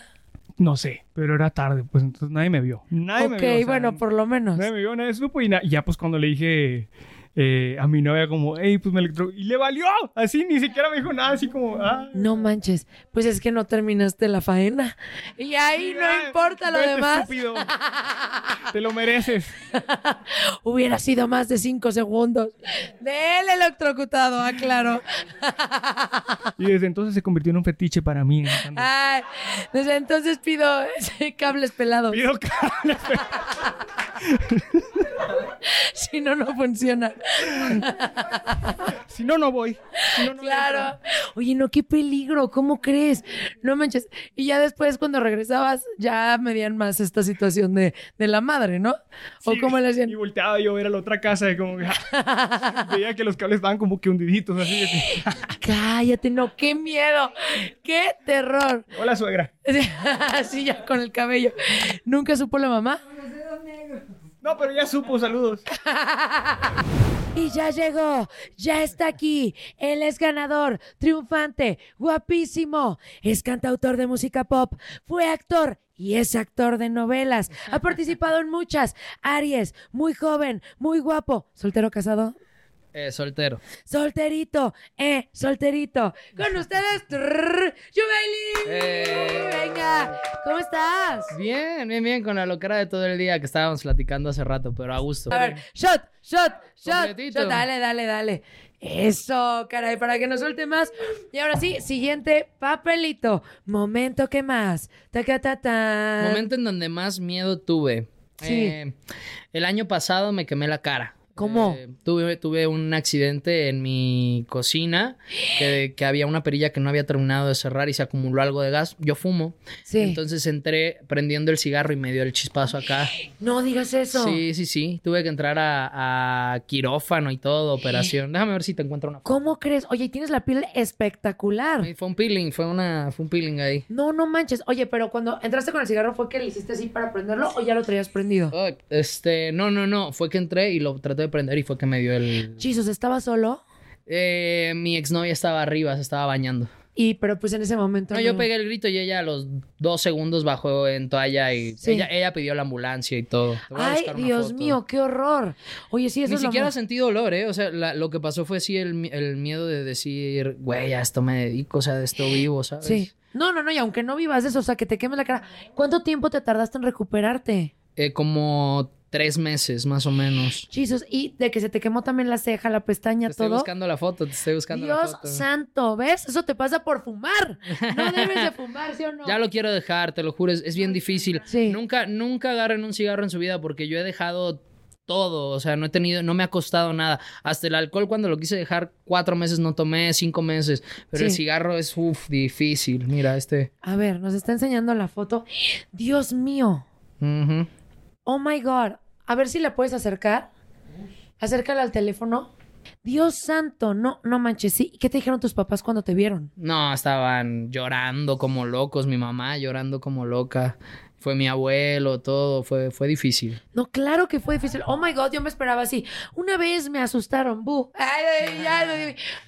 No sé, pero era tarde, pues entonces nadie me vio. Nadie me
ok,
vio. o sea,
bueno, por lo menos.
Nadie me vio, nadie supo y, na- y ya pues cuando le dije eh, a mi novia como, hey, pues me electro... Y le valió, así, ni siquiera me dijo nada, así como, ah.
No manches, pues es que no terminaste la faena. Y ahí no importa lo demás.
estúpido. Te lo mereces.
Hubiera sido más de cinco segundos. De él electrocutado, ah, claro.
Y desde entonces se convirtió en un fetiche para mí.
Ay, desde entonces pido ese, cables pelados.
Pido cables
si no, no funciona.
Si no, no voy. Si no, no
claro. Oye, no, qué peligro, ¿cómo crees? No manches. Y ya después, cuando regresabas, ya medían más esta situación de, de la madre, ¿no? ¿O
Sí,
cómo le hacían?
Y volteaba yo a ver a la otra casa y como que veía que los cables estaban como que hundiditos así.
Cállate, no, qué miedo, qué terror.
Hola, suegra.
Así ya con el cabello. ¿Nunca supo la mamá?
No, pero ya supo, saludos.
Y ya llegó, ya está aquí. Él es ganador, triunfante, guapísimo. Es cantautor de música pop, fue actor y es actor de novelas. Ha participado en muchas. Aries, muy joven, muy guapo. ¿Soltero casado?
Eh, soltero.
Solterito, eh, solterito. Con ustedes, Yubaili.
Eh.
Venga, ¿cómo estás?
Bien, bien, bien, con la locura de todo el día que estábamos platicando hace rato, pero a gusto.
A ver, shot, shot, shot, shot. Dale, dale, dale. Eso, caray, para que no suelte más. Y ahora sí, siguiente papelito. Momento que más. Tacatata.
Momento en donde más miedo tuve.
Sí.
Eh, el año pasado me quemé la cara.
¿Cómo?
Eh, tuve, tuve un accidente en mi cocina, que, que había una perilla que no había terminado de cerrar y se acumuló algo de gas. Yo fumo.
Sí.
Entonces entré prendiendo el cigarro y me dio el chispazo acá.
No digas eso.
Sí, sí, sí. Tuve que entrar a, a quirófano y todo, operación. Déjame ver si te encuentro una.
¿Cómo crees? Oye, tienes la piel espectacular.
Fue un peeling, fue, una, fue un peeling ahí.
No, no manches. Oye, pero cuando entraste con el cigarro, ¿fue que le hiciste así para prenderlo o ya lo traías prendido?
Ay, Este, no, no, no. Fue que entré y lo traté de prender y fue que me dio el.
Jesus, ¿estaba solo?
Eh, mi exnovia estaba arriba, se estaba bañando.
Y, pero pues en ese momento.
No, yo pegué el grito y ella a los dos segundos bajó en toalla y
Sí.
ella, ella pidió la ambulancia y todo. Te voy a
Ay,
buscar una
Dios
foto.
mío, qué horror. Oye, sí, eso
Ni
es lo
siquiera
más-
sentí dolor, ¿eh? O sea, la- lo que pasó fue sí el, mi- el miedo de decir, güey, a esto me dedico, o sea, de esto vivo, ¿sabes?
Sí. No, no, no, y aunque no vivas de eso, o sea, que te quemes la cara. ¿Cuánto tiempo te tardaste en recuperarte?
Eh, como tres meses más o menos.
Jesus, y de que se te quemó también la ceja, la pestaña,
Te estoy
todo.
buscando la foto, te estoy buscando la
Dios
foto.
santo, ¿ves? Eso te pasa por fumar. No debes de fumar, ¿sí o no?
Ya lo quiero dejar, te lo juro, es, es bien difícil. Nunca, nunca agarren un cigarro en su vida porque yo he dejado todo, o sea, no he tenido, no me ha costado nada. Hasta el alcohol cuando lo quise dejar cuatro meses no tomé, cinco meses, pero el
Sí.
cigarro es, uff, difícil. Mira, este.
A ver, nos está enseñando la foto. Dios mío.
ujú.
Oh my God. A ver si la puedes acercar. Acércala al teléfono. Dios santo, no, no manches, sí. ¿Qué te dijeron tus papás cuando te vieron?
No, estaban llorando como locos, mi mamá llorando como loca. Fue mi abuelo, todo, fue, fue difícil.
No, claro que fue difícil. Oh my God, yo me esperaba así. Una vez me asustaron, bu.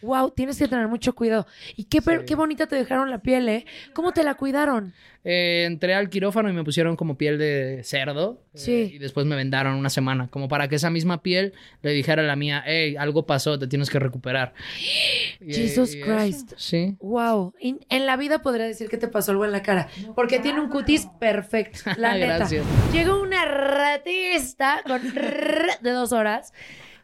Wow, tienes que tener mucho cuidado. Y qué, qué bonita te dejaron la piel, ¿eh? ¿Cómo te la cuidaron?
Eh, entré al quirófano y me pusieron como piel de cerdo. eh,
Sí.
y después me vendaron una semana, como para que esa misma piel le dijera a la mía, hey, algo pasó, te tienes que recuperar. Y-
Jesus
y eso,
Christ.
Sí.
Wow. Y en la vida podría decir que te pasó algo en la cara. Porque tiene un cutis perfecto. La neta.
Gracias.
Llegó una ratista con rrr de dos horas.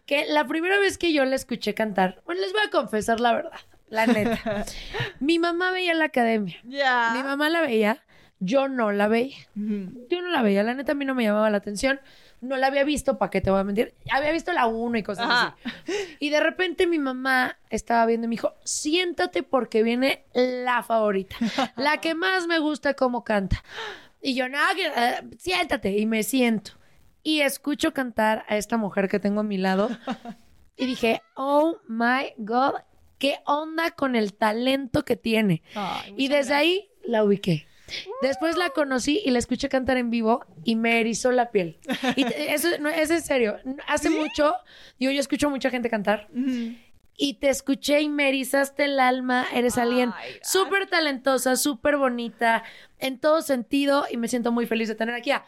Que la primera vez que yo la escuché cantar, bueno, les voy a confesar la verdad. La neta. Mi mamá veía la academia. Mi mamá la veía. Yo no la veía. Yo no la veía. La neta a mí no me llamaba la atención. No la había visto, ¿para qué te voy a mentir? Había visto la 1 y cosas
Ajá.
así. Y de repente mi mamá estaba viendo y me dijo, siéntate porque viene la favorita. La que más me gusta cómo canta. Y yo, no, eh, siéntate. Y me siento. Y escucho cantar a esta mujer que tengo a mi lado. Y dije, oh my God, qué onda con el talento que tiene. y desde ahí la ubiqué. Después la conocí y la escuché cantar en vivo y me erizó la piel. Y eso no, es en serio. Hace mucho, digo, yo escucho mucha gente cantar y te escuché y me erizaste el alma. Eres alguien súper talentosa, súper bonita, en todo sentido y me siento muy feliz de tener aquí a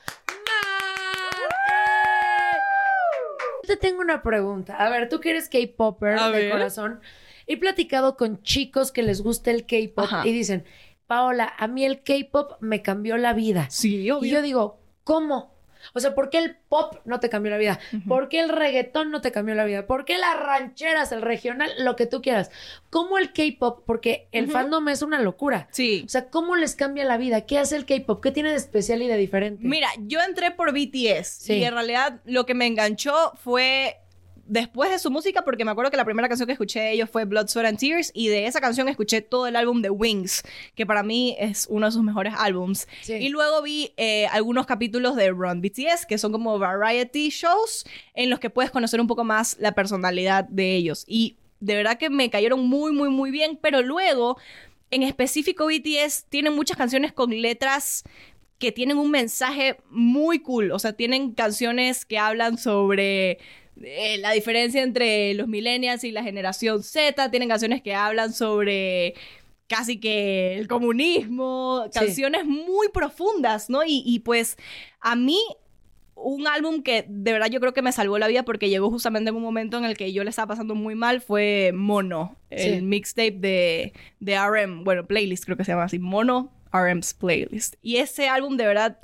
Te tengo una pregunta. A ver, tú que eres K-Popper de
ver.
corazón. He platicado con chicos que les gusta el K-Pop y dicen, Paola, a mí el K-Pop me cambió la vida.
Sí,
Y yo digo, ¿cómo? O sea, ¿por qué el pop no te cambió la vida? ¿Por qué el reggaetón no te cambió la vida? ¿Por qué las rancheras, el regional, lo que tú quieras? ¿Cómo el K-pop? Porque el fandom es una locura.
Sí.
O sea, ¿cómo les cambia la vida? ¿Qué hace el K-pop? ¿Qué tiene de especial y de diferente?
Mira, yo entré por BTS
Sí.
y en realidad lo que me enganchó fue después de su música, porque me acuerdo que la primera canción que escuché de ellos fue Blood, Sweat and Tears y de esa canción escuché todo el álbum de Wings, que para mí es uno de sus mejores álbums. Y luego vi eh, algunos capítulos de Run BTS, que son como variety shows en los que puedes conocer un poco más la personalidad de ellos. Y de verdad que me cayeron muy, muy, muy bien, pero luego, en específico BTS, tiene muchas canciones con letras que tienen un mensaje muy cool. O sea, tienen canciones que hablan sobre eh, la diferencia entre los millennials y la generación Z. Tienen canciones que hablan sobre casi que el comunismo.
Sí.
Canciones muy profundas, ¿no? Y, y pues a mí un álbum que de verdad yo creo que me salvó la vida porque llegó justamente en un momento en el que yo le estaba pasando muy mal fue Mono, el
Sí.
mixtape de, de RM, bueno, playlist creo que se llama así, Mono RM's Playlist. Y ese álbum de verdad,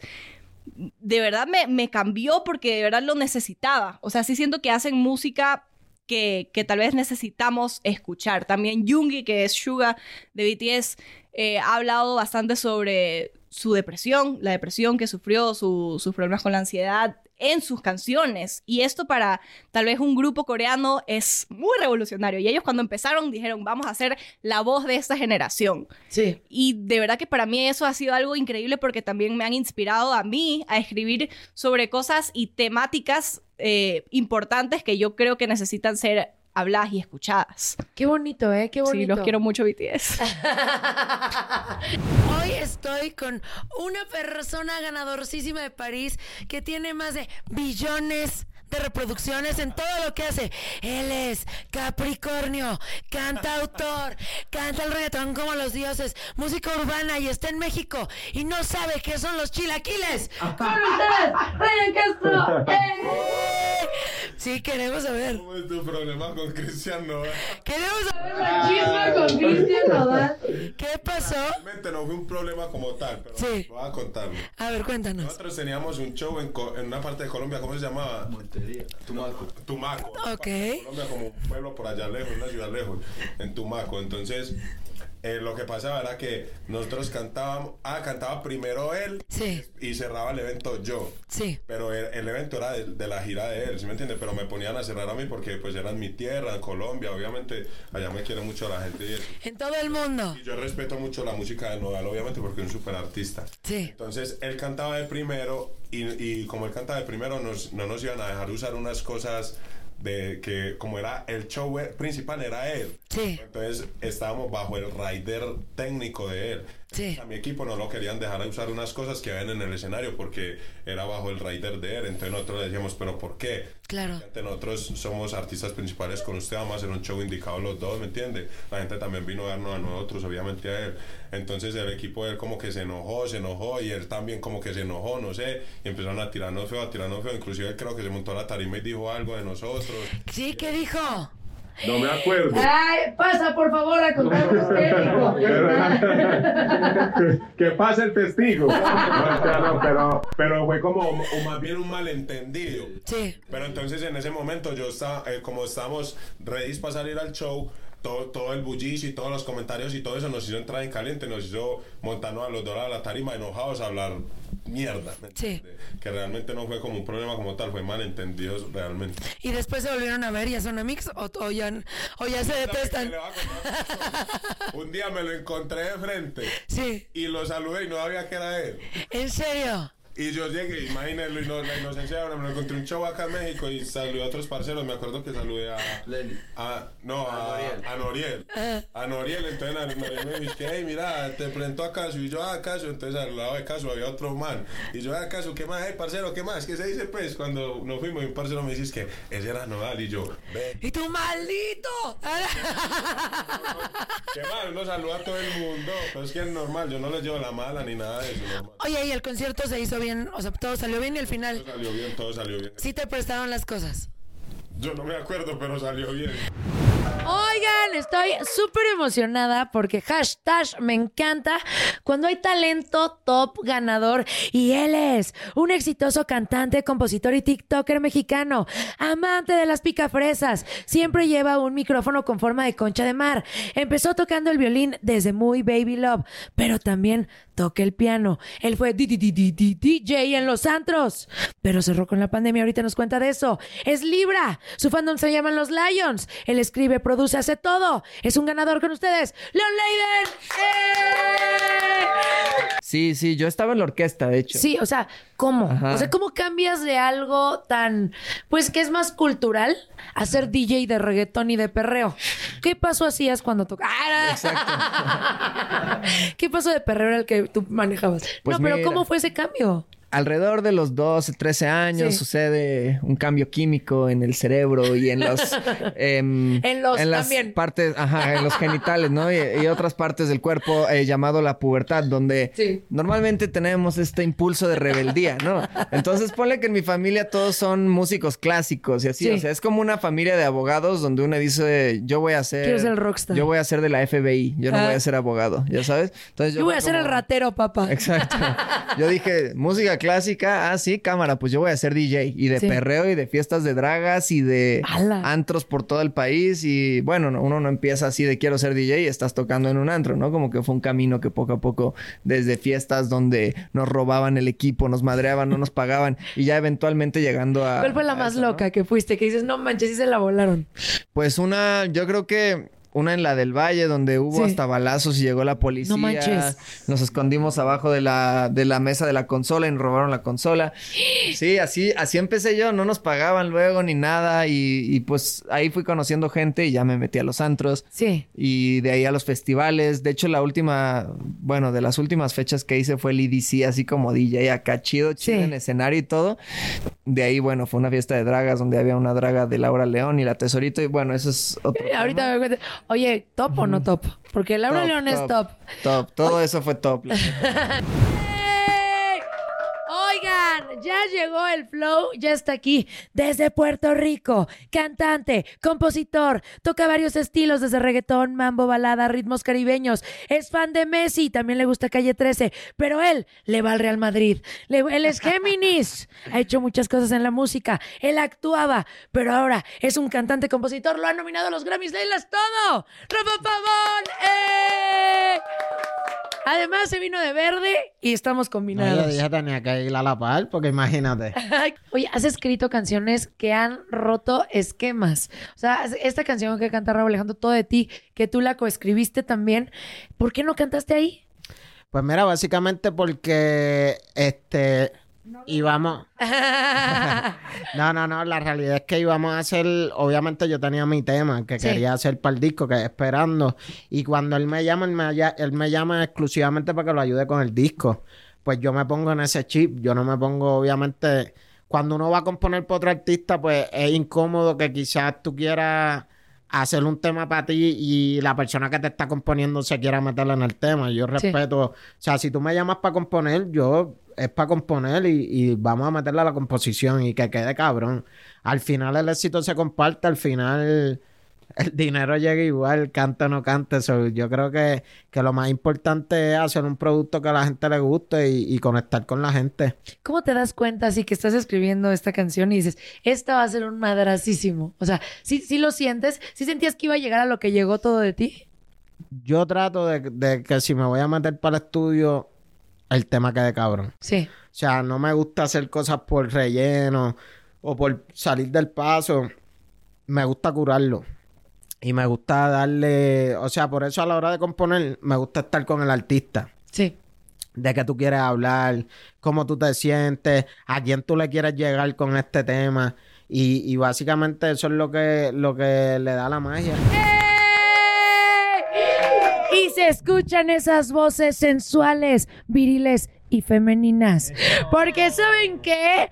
de verdad me, me cambió porque de verdad lo necesitaba. O sea, sí siento que hacen música que, que tal vez necesitamos escuchar. También Yoongi, que es Suga de BTS, eh, ha hablado bastante sobre su depresión, la depresión que sufrió, su- sus problemas con la ansiedad en sus canciones. Y esto para tal vez un grupo coreano es muy revolucionario. Y ellos cuando empezaron dijeron, vamos a ser la voz de esta generación.
Sí.
Y de verdad que para mí eso ha sido algo increíble porque también me han inspirado a mí a escribir sobre cosas y temáticas eh, importantes que yo creo que necesitan ser habladas y escuchadas.
Qué bonito, ¿eh? Qué bonito.
Sí, los quiero mucho BTS.
Hoy estoy con una persona ganadorcísima de París que tiene más de billones de reproducciones en todo lo que hace. Él es Capricornio, canta autor, canta el reggaetón como los dioses, música urbana y está en México y no sabe qué son los chilaquiles. Con ustedes, Ryan Castro. ¡Eh! Sí, queremos saber.
¿Cómo es tu problema con Cristian Nodal?
Queremos saber la chisma con Cristian Nodal. ¿Qué pasó?
Realmente no fue un problema como tal, pero
Sí.
voy a contarlo.
A ver, cuéntanos.
Nosotros teníamos un show en una parte de Colombia, ¿cómo se llamaba? Montería. Tumaco. Tumaco.
Ok.
Colombia como un pueblo por allá lejos, una ciudad lejos, en Tumaco. Entonces, eh, lo que pasaba era que nosotros cantábamos, ah, cantaba primero él y cerraba el evento yo.
Sí.
Pero el, el evento era de, de la gira de él, ¿sí me entiendes? Pero me ponían a cerrar a mí porque pues era en mi tierra, en Colombia, obviamente allá me quiere mucho la gente y eso.
En todo el mundo.
Y yo respeto mucho la música de Nodal, obviamente, porque es un súper artista.
Sí.
Entonces, él cantaba de primero y, y como él cantaba de primero, nos, no nos iban a dejar usar unas cosas de que como era el show principal era él.
Sí.
Entonces, estábamos bajo el rider técnico de él.
Sí.
A mi equipo no lo querían dejar usar unas cosas que ven en el escenario porque era bajo el rider de él. Entonces nosotros le decíamos, ¿pero por qué?
Claro.
Nosotros somos artistas principales con usted, vamos a hacer un show indicado los dos, ¿me entiende? La gente también vino a darnos a nosotros, obviamente a él. Entonces el equipo de él como que se enojó, se enojó y él también como que se enojó, no sé, y empezaron a tirarnos feo, a tirarnos feo. Inclusive él creo que se montó a la tarima y dijo algo de nosotros.
Sí, ¿qué dijo?
No me acuerdo.
Ay, pasa por favor a contarnos qué dijo.
que pase el testigo. No, pero, pero fue como o más bien un malentendido.
Sí.
Pero entonces en ese momento yo estaba, eh, como estábamos ready para salir al show, todo, todo el bullicio y todos los comentarios y todo eso nos hizo entrar en caliente, nos hizo montarnos a los dos a la tarima enojados a hablar mierda. ¿me entiende? Que realmente no fue como un problema como tal, fue malentendidos realmente.
¿Y después se volvieron a ver? ¿Ya son amigos? ¿O, o ya, o ya se detestan?
Un día me lo encontré de frente.
Sí.
Y lo saludé y no sabía que era él.
¿En serio?
Y yo llegué, imagínense ino- la inocencia, ahora me lo encontré un show acá en México y saludé a otros parceros. Me acuerdo que saludé a. a no, a, a Noriel. A Noriel, entonces a Noriel me dice, hey, mira, te presento a Caso. Y yo, ah, Caso. Entonces al lado de Caso había otro man. Y yo, ah, Caso, ¿qué más? Hey, parcero, ¿qué más? ¿Qué se dice, pues? Cuando nos fuimos, un parcero me dice que ese era Nodal. Y yo, ve.
¡Y tu maldito!
Qué mal, uno saluda a todo el mundo. Pero es que es normal, yo no les llevo la mala ni nada de eso. normal.
Oye, ¿y el concierto se hizo bien? O sea, todo salió bien y al final
Todo salió bien, todo salió bien.
sí te prestaron las cosas.
Yo no me acuerdo, pero salió bien.
Oigan, estoy súper emocionada porque hashtag me encanta cuando hay talento top ganador y él es un exitoso cantante, compositor y TikToker mexicano, amante de las picafresas, siempre lleva un micrófono con forma de concha de mar. Empezó tocando el violín desde muy baby love, pero también toca el piano. Él fue DJ en los antros, pero cerró con la pandemia. Ahorita nos cuenta de eso. Es Libra. Su fandom se llaman los Lions. Él escribe, produce, hace todo. Es un ganador con ustedes. Leon Leiden. ¡Eh!
Sí, sí, yo estaba en la orquesta, de hecho.
Sí, o sea, ¿cómo?
Ajá.
O sea, ¿cómo cambias de algo tan, pues que es más cultural a ser DJ de reggaetón y de perreo? ¿Qué paso hacías cuando tocabas? ¿Qué paso de perreo era el que tú manejabas?
Pues
no, pero
mira.
¿cómo fue ese cambio?
Alrededor de los 12, 13 años
Sí.
sucede un cambio químico en el cerebro y en los... em,
En los
las
también.
partes, ajá, en los genitales, ¿no? Y, y otras partes del cuerpo eh, llamado la pubertad, donde
Sí.
normalmente tenemos este impulso de rebeldía, ¿no? Entonces ponle que en mi familia todos son músicos clásicos y así,
Sí.
o sea, es como una familia de abogados donde uno dice, yo voy a ser...
Quiero ser el rockstar.
Yo voy a ser de la FBI, yo no
Ah.
voy a ser abogado, ¿ya sabes? Entonces
Yo voy a ser el ratero, papá.
Exacto. Yo dije, música clásica, ah, sí, cámara, pues yo voy a ser DJ. Y de
Sí.
perreo y de fiestas de dragas y de antros por todo el país. Y bueno, no- uno no empieza así de quiero ser DJ y estás tocando en un antro, ¿no? Como que fue un camino que poco a poco, desde fiestas donde nos robaban el equipo, nos madreaban, no nos pagaban. Y ya eventualmente llegando a...
¿Cuál fue la más
eso, ¿no?
loca que fuiste? Que dices, no manches, sí se la volaron.
Pues una, yo creo que una en la del Valle, donde hubo
Sí.
hasta balazos y llegó la policía.
No manches.
Nos escondimos abajo de la, de la mesa de la consola y nos robaron la consola. Sí, así, así empecé yo, no nos pagaban luego ni nada. Y, y pues ahí fui conociendo gente y ya me metí a los antros.
Sí.
Y de ahí a los festivales. De hecho, la última, bueno, de las últimas fechas que hice fue el EDC, así como DJ acá, chido, chido
Sí.
en escenario y todo. De ahí, bueno, fue una fiesta de dragas donde había una draga de Laura León y la Tesorito. Y bueno, eso es otro.
Ahorita me cuenta. Oye, ¿top o no top? Porque Laura
Top,
León es top.
Top. Todo eso fue top.
ya llegó el flow, ya está aquí, desde Puerto Rico, cantante, compositor, toca varios estilos desde reggaetón, mambo, balada, ritmos caribeños, es fan de Messi, también le gusta Calle 13, pero él le va al Real Madrid, Le- él es Géminis, ha hecho muchas cosas en la música, él actuaba, pero ahora es un cantante, compositor, lo han nominado a los Grammys, él es todo, Rafa Pavón, ¡eh! Además se vino de verde y estamos
No,
combinados.
yo dije tenía que ir a la par, porque imagínate.
Oye, has escrito canciones que han roto esquemas. O sea, esta canción que canta Raúl Alejandro, Todo de ti, que tú la coescribiste también. ¿Por qué no cantaste ahí?
Pues mira, básicamente porque este íbamos. No, no, no, la realidad es que íbamos a hacer, obviamente yo tenía mi tema que
Sí.
quería hacer para el disco, que es esperando. Y cuando él me llama, él me, él me llama exclusivamente para que lo ayude con el disco. Pues yo me pongo en ese chip, yo no me pongo, obviamente, cuando uno va a componer para otro artista, pues es incómodo que quizás tú quieras hacer un tema para ti y la persona que te está componiendo se quiera meterla en el tema. Yo
Sí.
respeto, o sea, si tú me llamas para componer, yo es para componer y, y vamos a meterle a la composición y que quede cabrón. Al final el éxito se comparte, al final el dinero llega igual, cante o no cante. So, yo creo que, que lo más importante es hacer un producto que a la gente le guste y, y conectar con la gente.
¿Cómo te das cuenta así que estás escribiendo esta canción y dices, esta va a ser un madrasísimo? O sea, ¿sí, sí lo sientes? ¿Sí sentías que iba a llegar a lo que llegó todo de ti?
Yo trato de, de que si me voy a meter para el estudio, el tema quede cabrón.
Sí.
O sea, no me gusta hacer cosas por relleno o por salir del paso. Me gusta curarlo. Y me gusta darle, o sea, por eso a la hora de componer, me gusta estar con el artista.
Sí.
De qué tú quieres hablar, cómo tú te sientes, a quién tú le quieres llegar con este tema. Y, y básicamente eso es lo que, lo que le da la magia.
Y se escuchan esas voces sensuales, viriles y femeninas. Porque saben que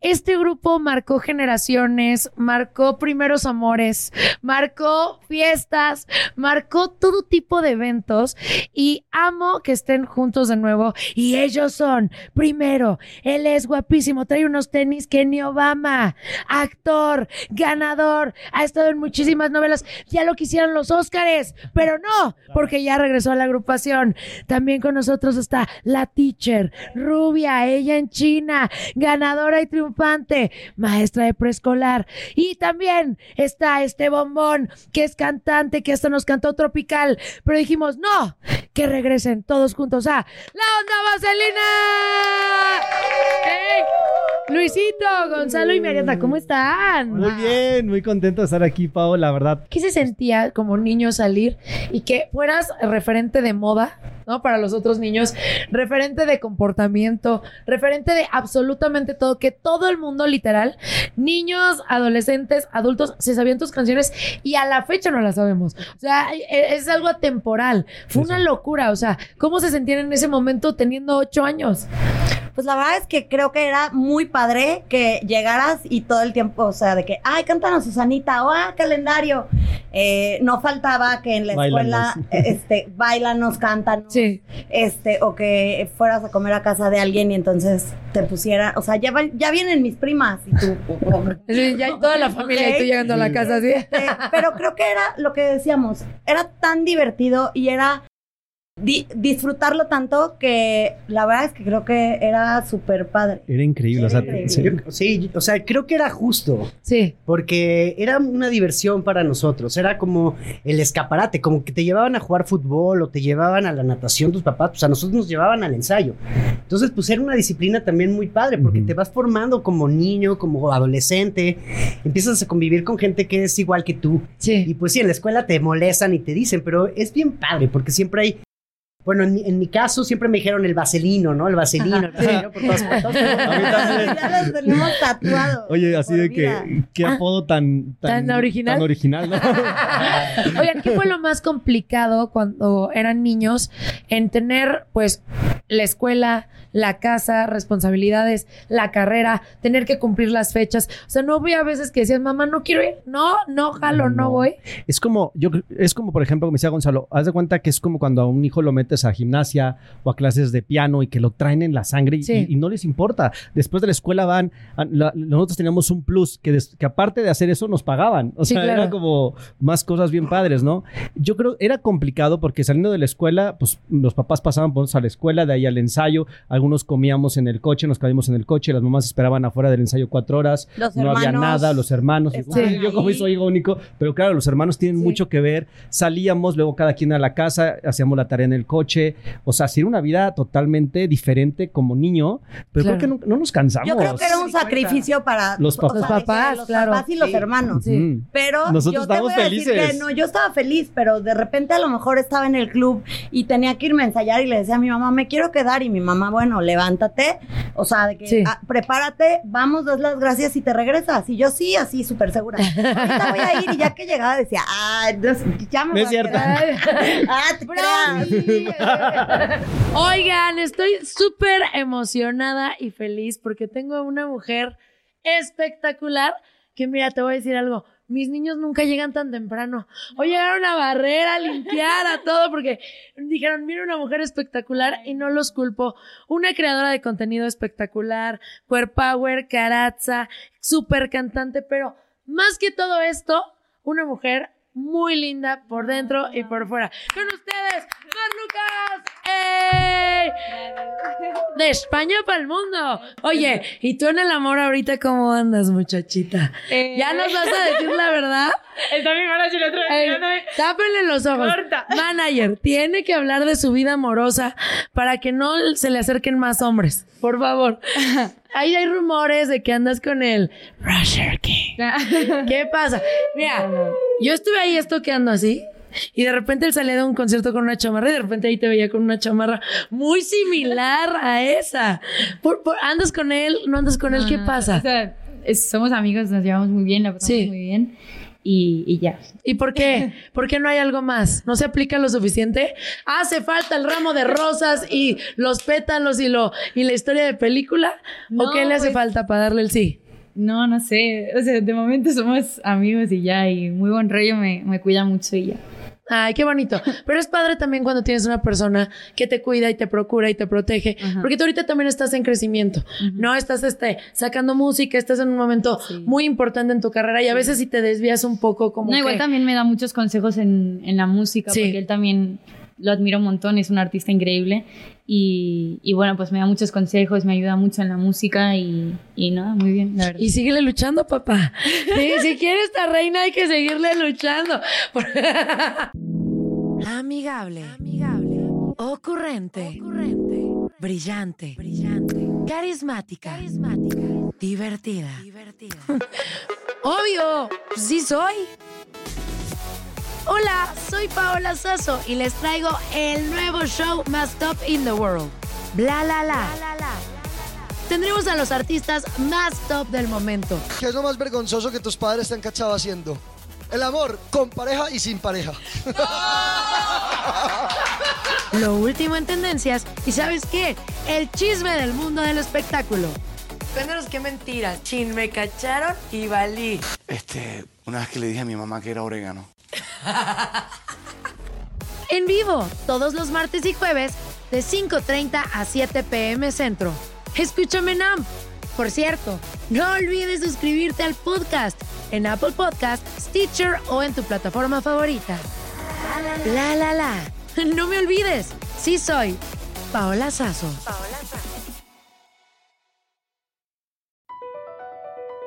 este grupo marcó generaciones, marcó primeros amores, marcó fiestas, marcó todo tipo de eventos y amo que estén juntos de nuevo. Y ellos son, primero, él es guapísimo, trae unos tenis Kenny Obama, actor, ganador, ha estado en muchísimas novelas, ya lo quisieran los Óscares, pero no, porque ya regresó a la agrupación. También con nosotros está la teacher, rubia, ella en China, ganadora y triunfante, maestra de preescolar. Y también está este bombón, que es cantante, que hasta nos cantó Tropical, pero dijimos, no, que regresen todos juntos a La Onda Vaselina. ¡Ey! Luisito, Gonzalo y Mariana, ¿cómo están?
Muy bien, muy contento de estar aquí, Pau, la verdad.
¿Qué se sentía como niño salir y que fueras referente de moda, ¿no? Para los otros niños, referente de comportamiento, referente de absolutamente todo, que todo el mundo literal, niños, adolescentes, adultos, se sabían tus canciones y a la fecha no las sabemos. O sea, e- es algo atemporal. Fue una locura, o sea, ¿cómo se sentían en ese momento teniendo ocho años?
Pues la verdad es que creo que era muy padre que llegaras y todo el tiempo, o sea, de que, ay, cántanos Susanita, o ah, calendario. Eh, no faltaba que en la escuela, este, bailanos, cántanos. Este, o que fueras a comer a casa de alguien y entonces te pusieran, o sea, ya, ya vienen mis primas y tú.
ya hay toda la familia y tú llegando a la casa así.
Este, pero creo que era lo que decíamos, era tan divertido y era di- disfrutarlo tanto que la verdad es que creo que era súper padre.
Era increíble, o sea,
increíble.
sí.
Yo- sí, o sea, creo que era justo.
Sí.
Porque era una diversión para nosotros. Era como el escaparate, como que te llevaban a jugar fútbol o te llevaban a la natación tus papás. Pues a nosotros nos llevaban al ensayo. Entonces, pues era una disciplina también muy padre porque te vas formando como niño, como adolescente. Empiezas a convivir con gente que es igual que tú. Y pues sí, en la escuela te molestan y te dicen, pero es bien padre porque siempre hay. Bueno, en mi, en mi caso siempre me dijeron el vaselino, ¿no? El vaselino, el vaselino por todas partes.
Ya los tenemos tatuados.
Oye, así de
vida.
que, qué apodo tan,
¿Tan original?
Tan original, ¿no?
Oigan, ¿qué fue lo más complicado cuando eran niños en tener, pues, la escuela, la casa, responsabilidades, la carrera, tener que cumplir las fechas. O sea, no había veces que decías, mamá, no quiero ir. No, no, jalo, no, voy.
Es como, yo, es como, por ejemplo, como decía Gonzalo, haz de cuenta que es como cuando a un hijo lo metes a gimnasia o a clases de piano y que lo traen en la sangre y,
Sí.
y- y no les importa. Después de la escuela van, a- la- nosotros teníamos un plus que, des- que aparte de hacer eso nos pagaban. O
Sí,
sea,
claro.
era como más cosas bien padres, ¿no? Yo creo era complicado porque saliendo de la escuela, pues los papás pasaban por nosotros a la escuela, de ahí al ensayo, algunos comíamos en el coche, nos caímos en el coche, las mamás esperaban afuera del ensayo cuatro horas,
Los
no había nada, los hermanos, y,
estaban
"Ay, yo como
ahí".
soy hijo único, pero claro, los hermanos tienen mucho que ver, salíamos, luego cada quien a la casa, hacíamos la tarea en el coche, o sea, sí era una vida totalmente diferente como niño, pero
Claro.
creo que no, no nos cansamos.
Yo creo que era un sacrificio para
Los papás.
o sea,
Los
papás,
los
claro.
papás y los
Sí.
hermanos.
Ujú.
Pero
Nosotros
yo te
estábamos
voy a decir
felices.
que no, yo estaba feliz, pero de repente a lo mejor estaba en el club y tenía que irme a ensayar y le decía a mi mamá, me quiero quedar. Y mi mamá, bueno, levántate, o sea, de que
Sí.
ah, prepárate, vamos, das las gracias y te regresas. Y yo sí, así, súper segura. Ahorita voy a ir y ya que llegaba decía, ah, no ya me
No
voy
es
a
cierto.
quedar. ah.
Oigan, estoy súper emocionada y feliz porque tengo una mujer espectacular que mira, te voy a decir algo. Mis niños nunca llegan tan temprano. Hoy llegaron a barrer, a limpiar, a todo, porque dijeron, mira una mujer espectacular y no los culpo. Una creadora de contenido espectacular, queer power, carazza, súper cantante, pero más que todo esto, una mujer muy linda por dentro y por fuera. Con ustedes, Mar Lucas. ¡Ey! De España para el mundo. Oye, ¿y tú en el amor ahorita cómo andas, muchachita? ¿Ya nos vas a decir la verdad?
Está mi manager otra vez mirándome.
tápenle los ojos.
Corta.
Manager, tiene que hablar de su vida amorosa para que no se le acerquen más hombres. Por favor. Ahí hay rumores de que andas con el Rusher King. ¿Qué pasa? Mira, yo estuve ahí estoqueando así. Y de repente él salía de un concierto con una chamarra y de repente ahí te veía con una chamarra muy similar a esa. Por- por- ¿Andas con él? ¿No andas con él? ¿Qué
no,
pasa?
O sea, es- somos amigos, nos llevamos muy bien, la pasamos
Sí.
muy bien. Y, y ya.
¿Y por qué? ¿Por qué no hay algo más? ¿No se aplica lo suficiente? Hace falta el ramo de rosas y los pétalos y lo y la historia de película. ¿O
No,
qué le hace
pues-
falta para darle el sí?
No, no sé. O sea, de momento somos amigos y ya. Y muy buen rollo, me, me cuida mucho y ya.
Ay, qué bonito. Pero es padre también cuando tienes una persona que te cuida y te procura y te protege. Porque tú ahorita también estás en crecimiento. No estás este, sacando música, estás en un momento muy importante en tu carrera y a veces si te desvías un poco como
No, igual también me da muchos consejos en, en la música,
Sí.
porque él también lo admiro un montón, es un artista increíble. Y, y bueno, pues me da muchos consejos, me ayuda mucho en la música y, y nada, muy bien, la verdad.
Y síguele luchando, papá. Sí, si quieres esta reina hay que seguirle luchando. Amigable. Ocurrente. Brillante. Carismática. Divertida. Obvio, sí soy. Hola, soy Paola Sasso y les traigo el nuevo show más top in the world. Bla la la. Tendremos a los artistas más top del momento.
¿Qué es lo más vergonzoso que tus padres te han cachado haciendo? El amor con pareja y sin pareja.
Lo último en tendencias y ¿sabes qué? El chisme del mundo del espectáculo. Cuéntanos qué mentiras. Chin, me cacharon y valí.
Este, una vez que le dije a mi mamá que era orégano.
En vivo, todos los martes y jueves, de 5.30 a 7 pm centro. Escúchame en AMP. Por cierto, no olvides suscribirte al podcast en Apple Podcast, Stitcher o en tu plataforma favorita. La la la. No me olvides, sí soy Paola Sazo.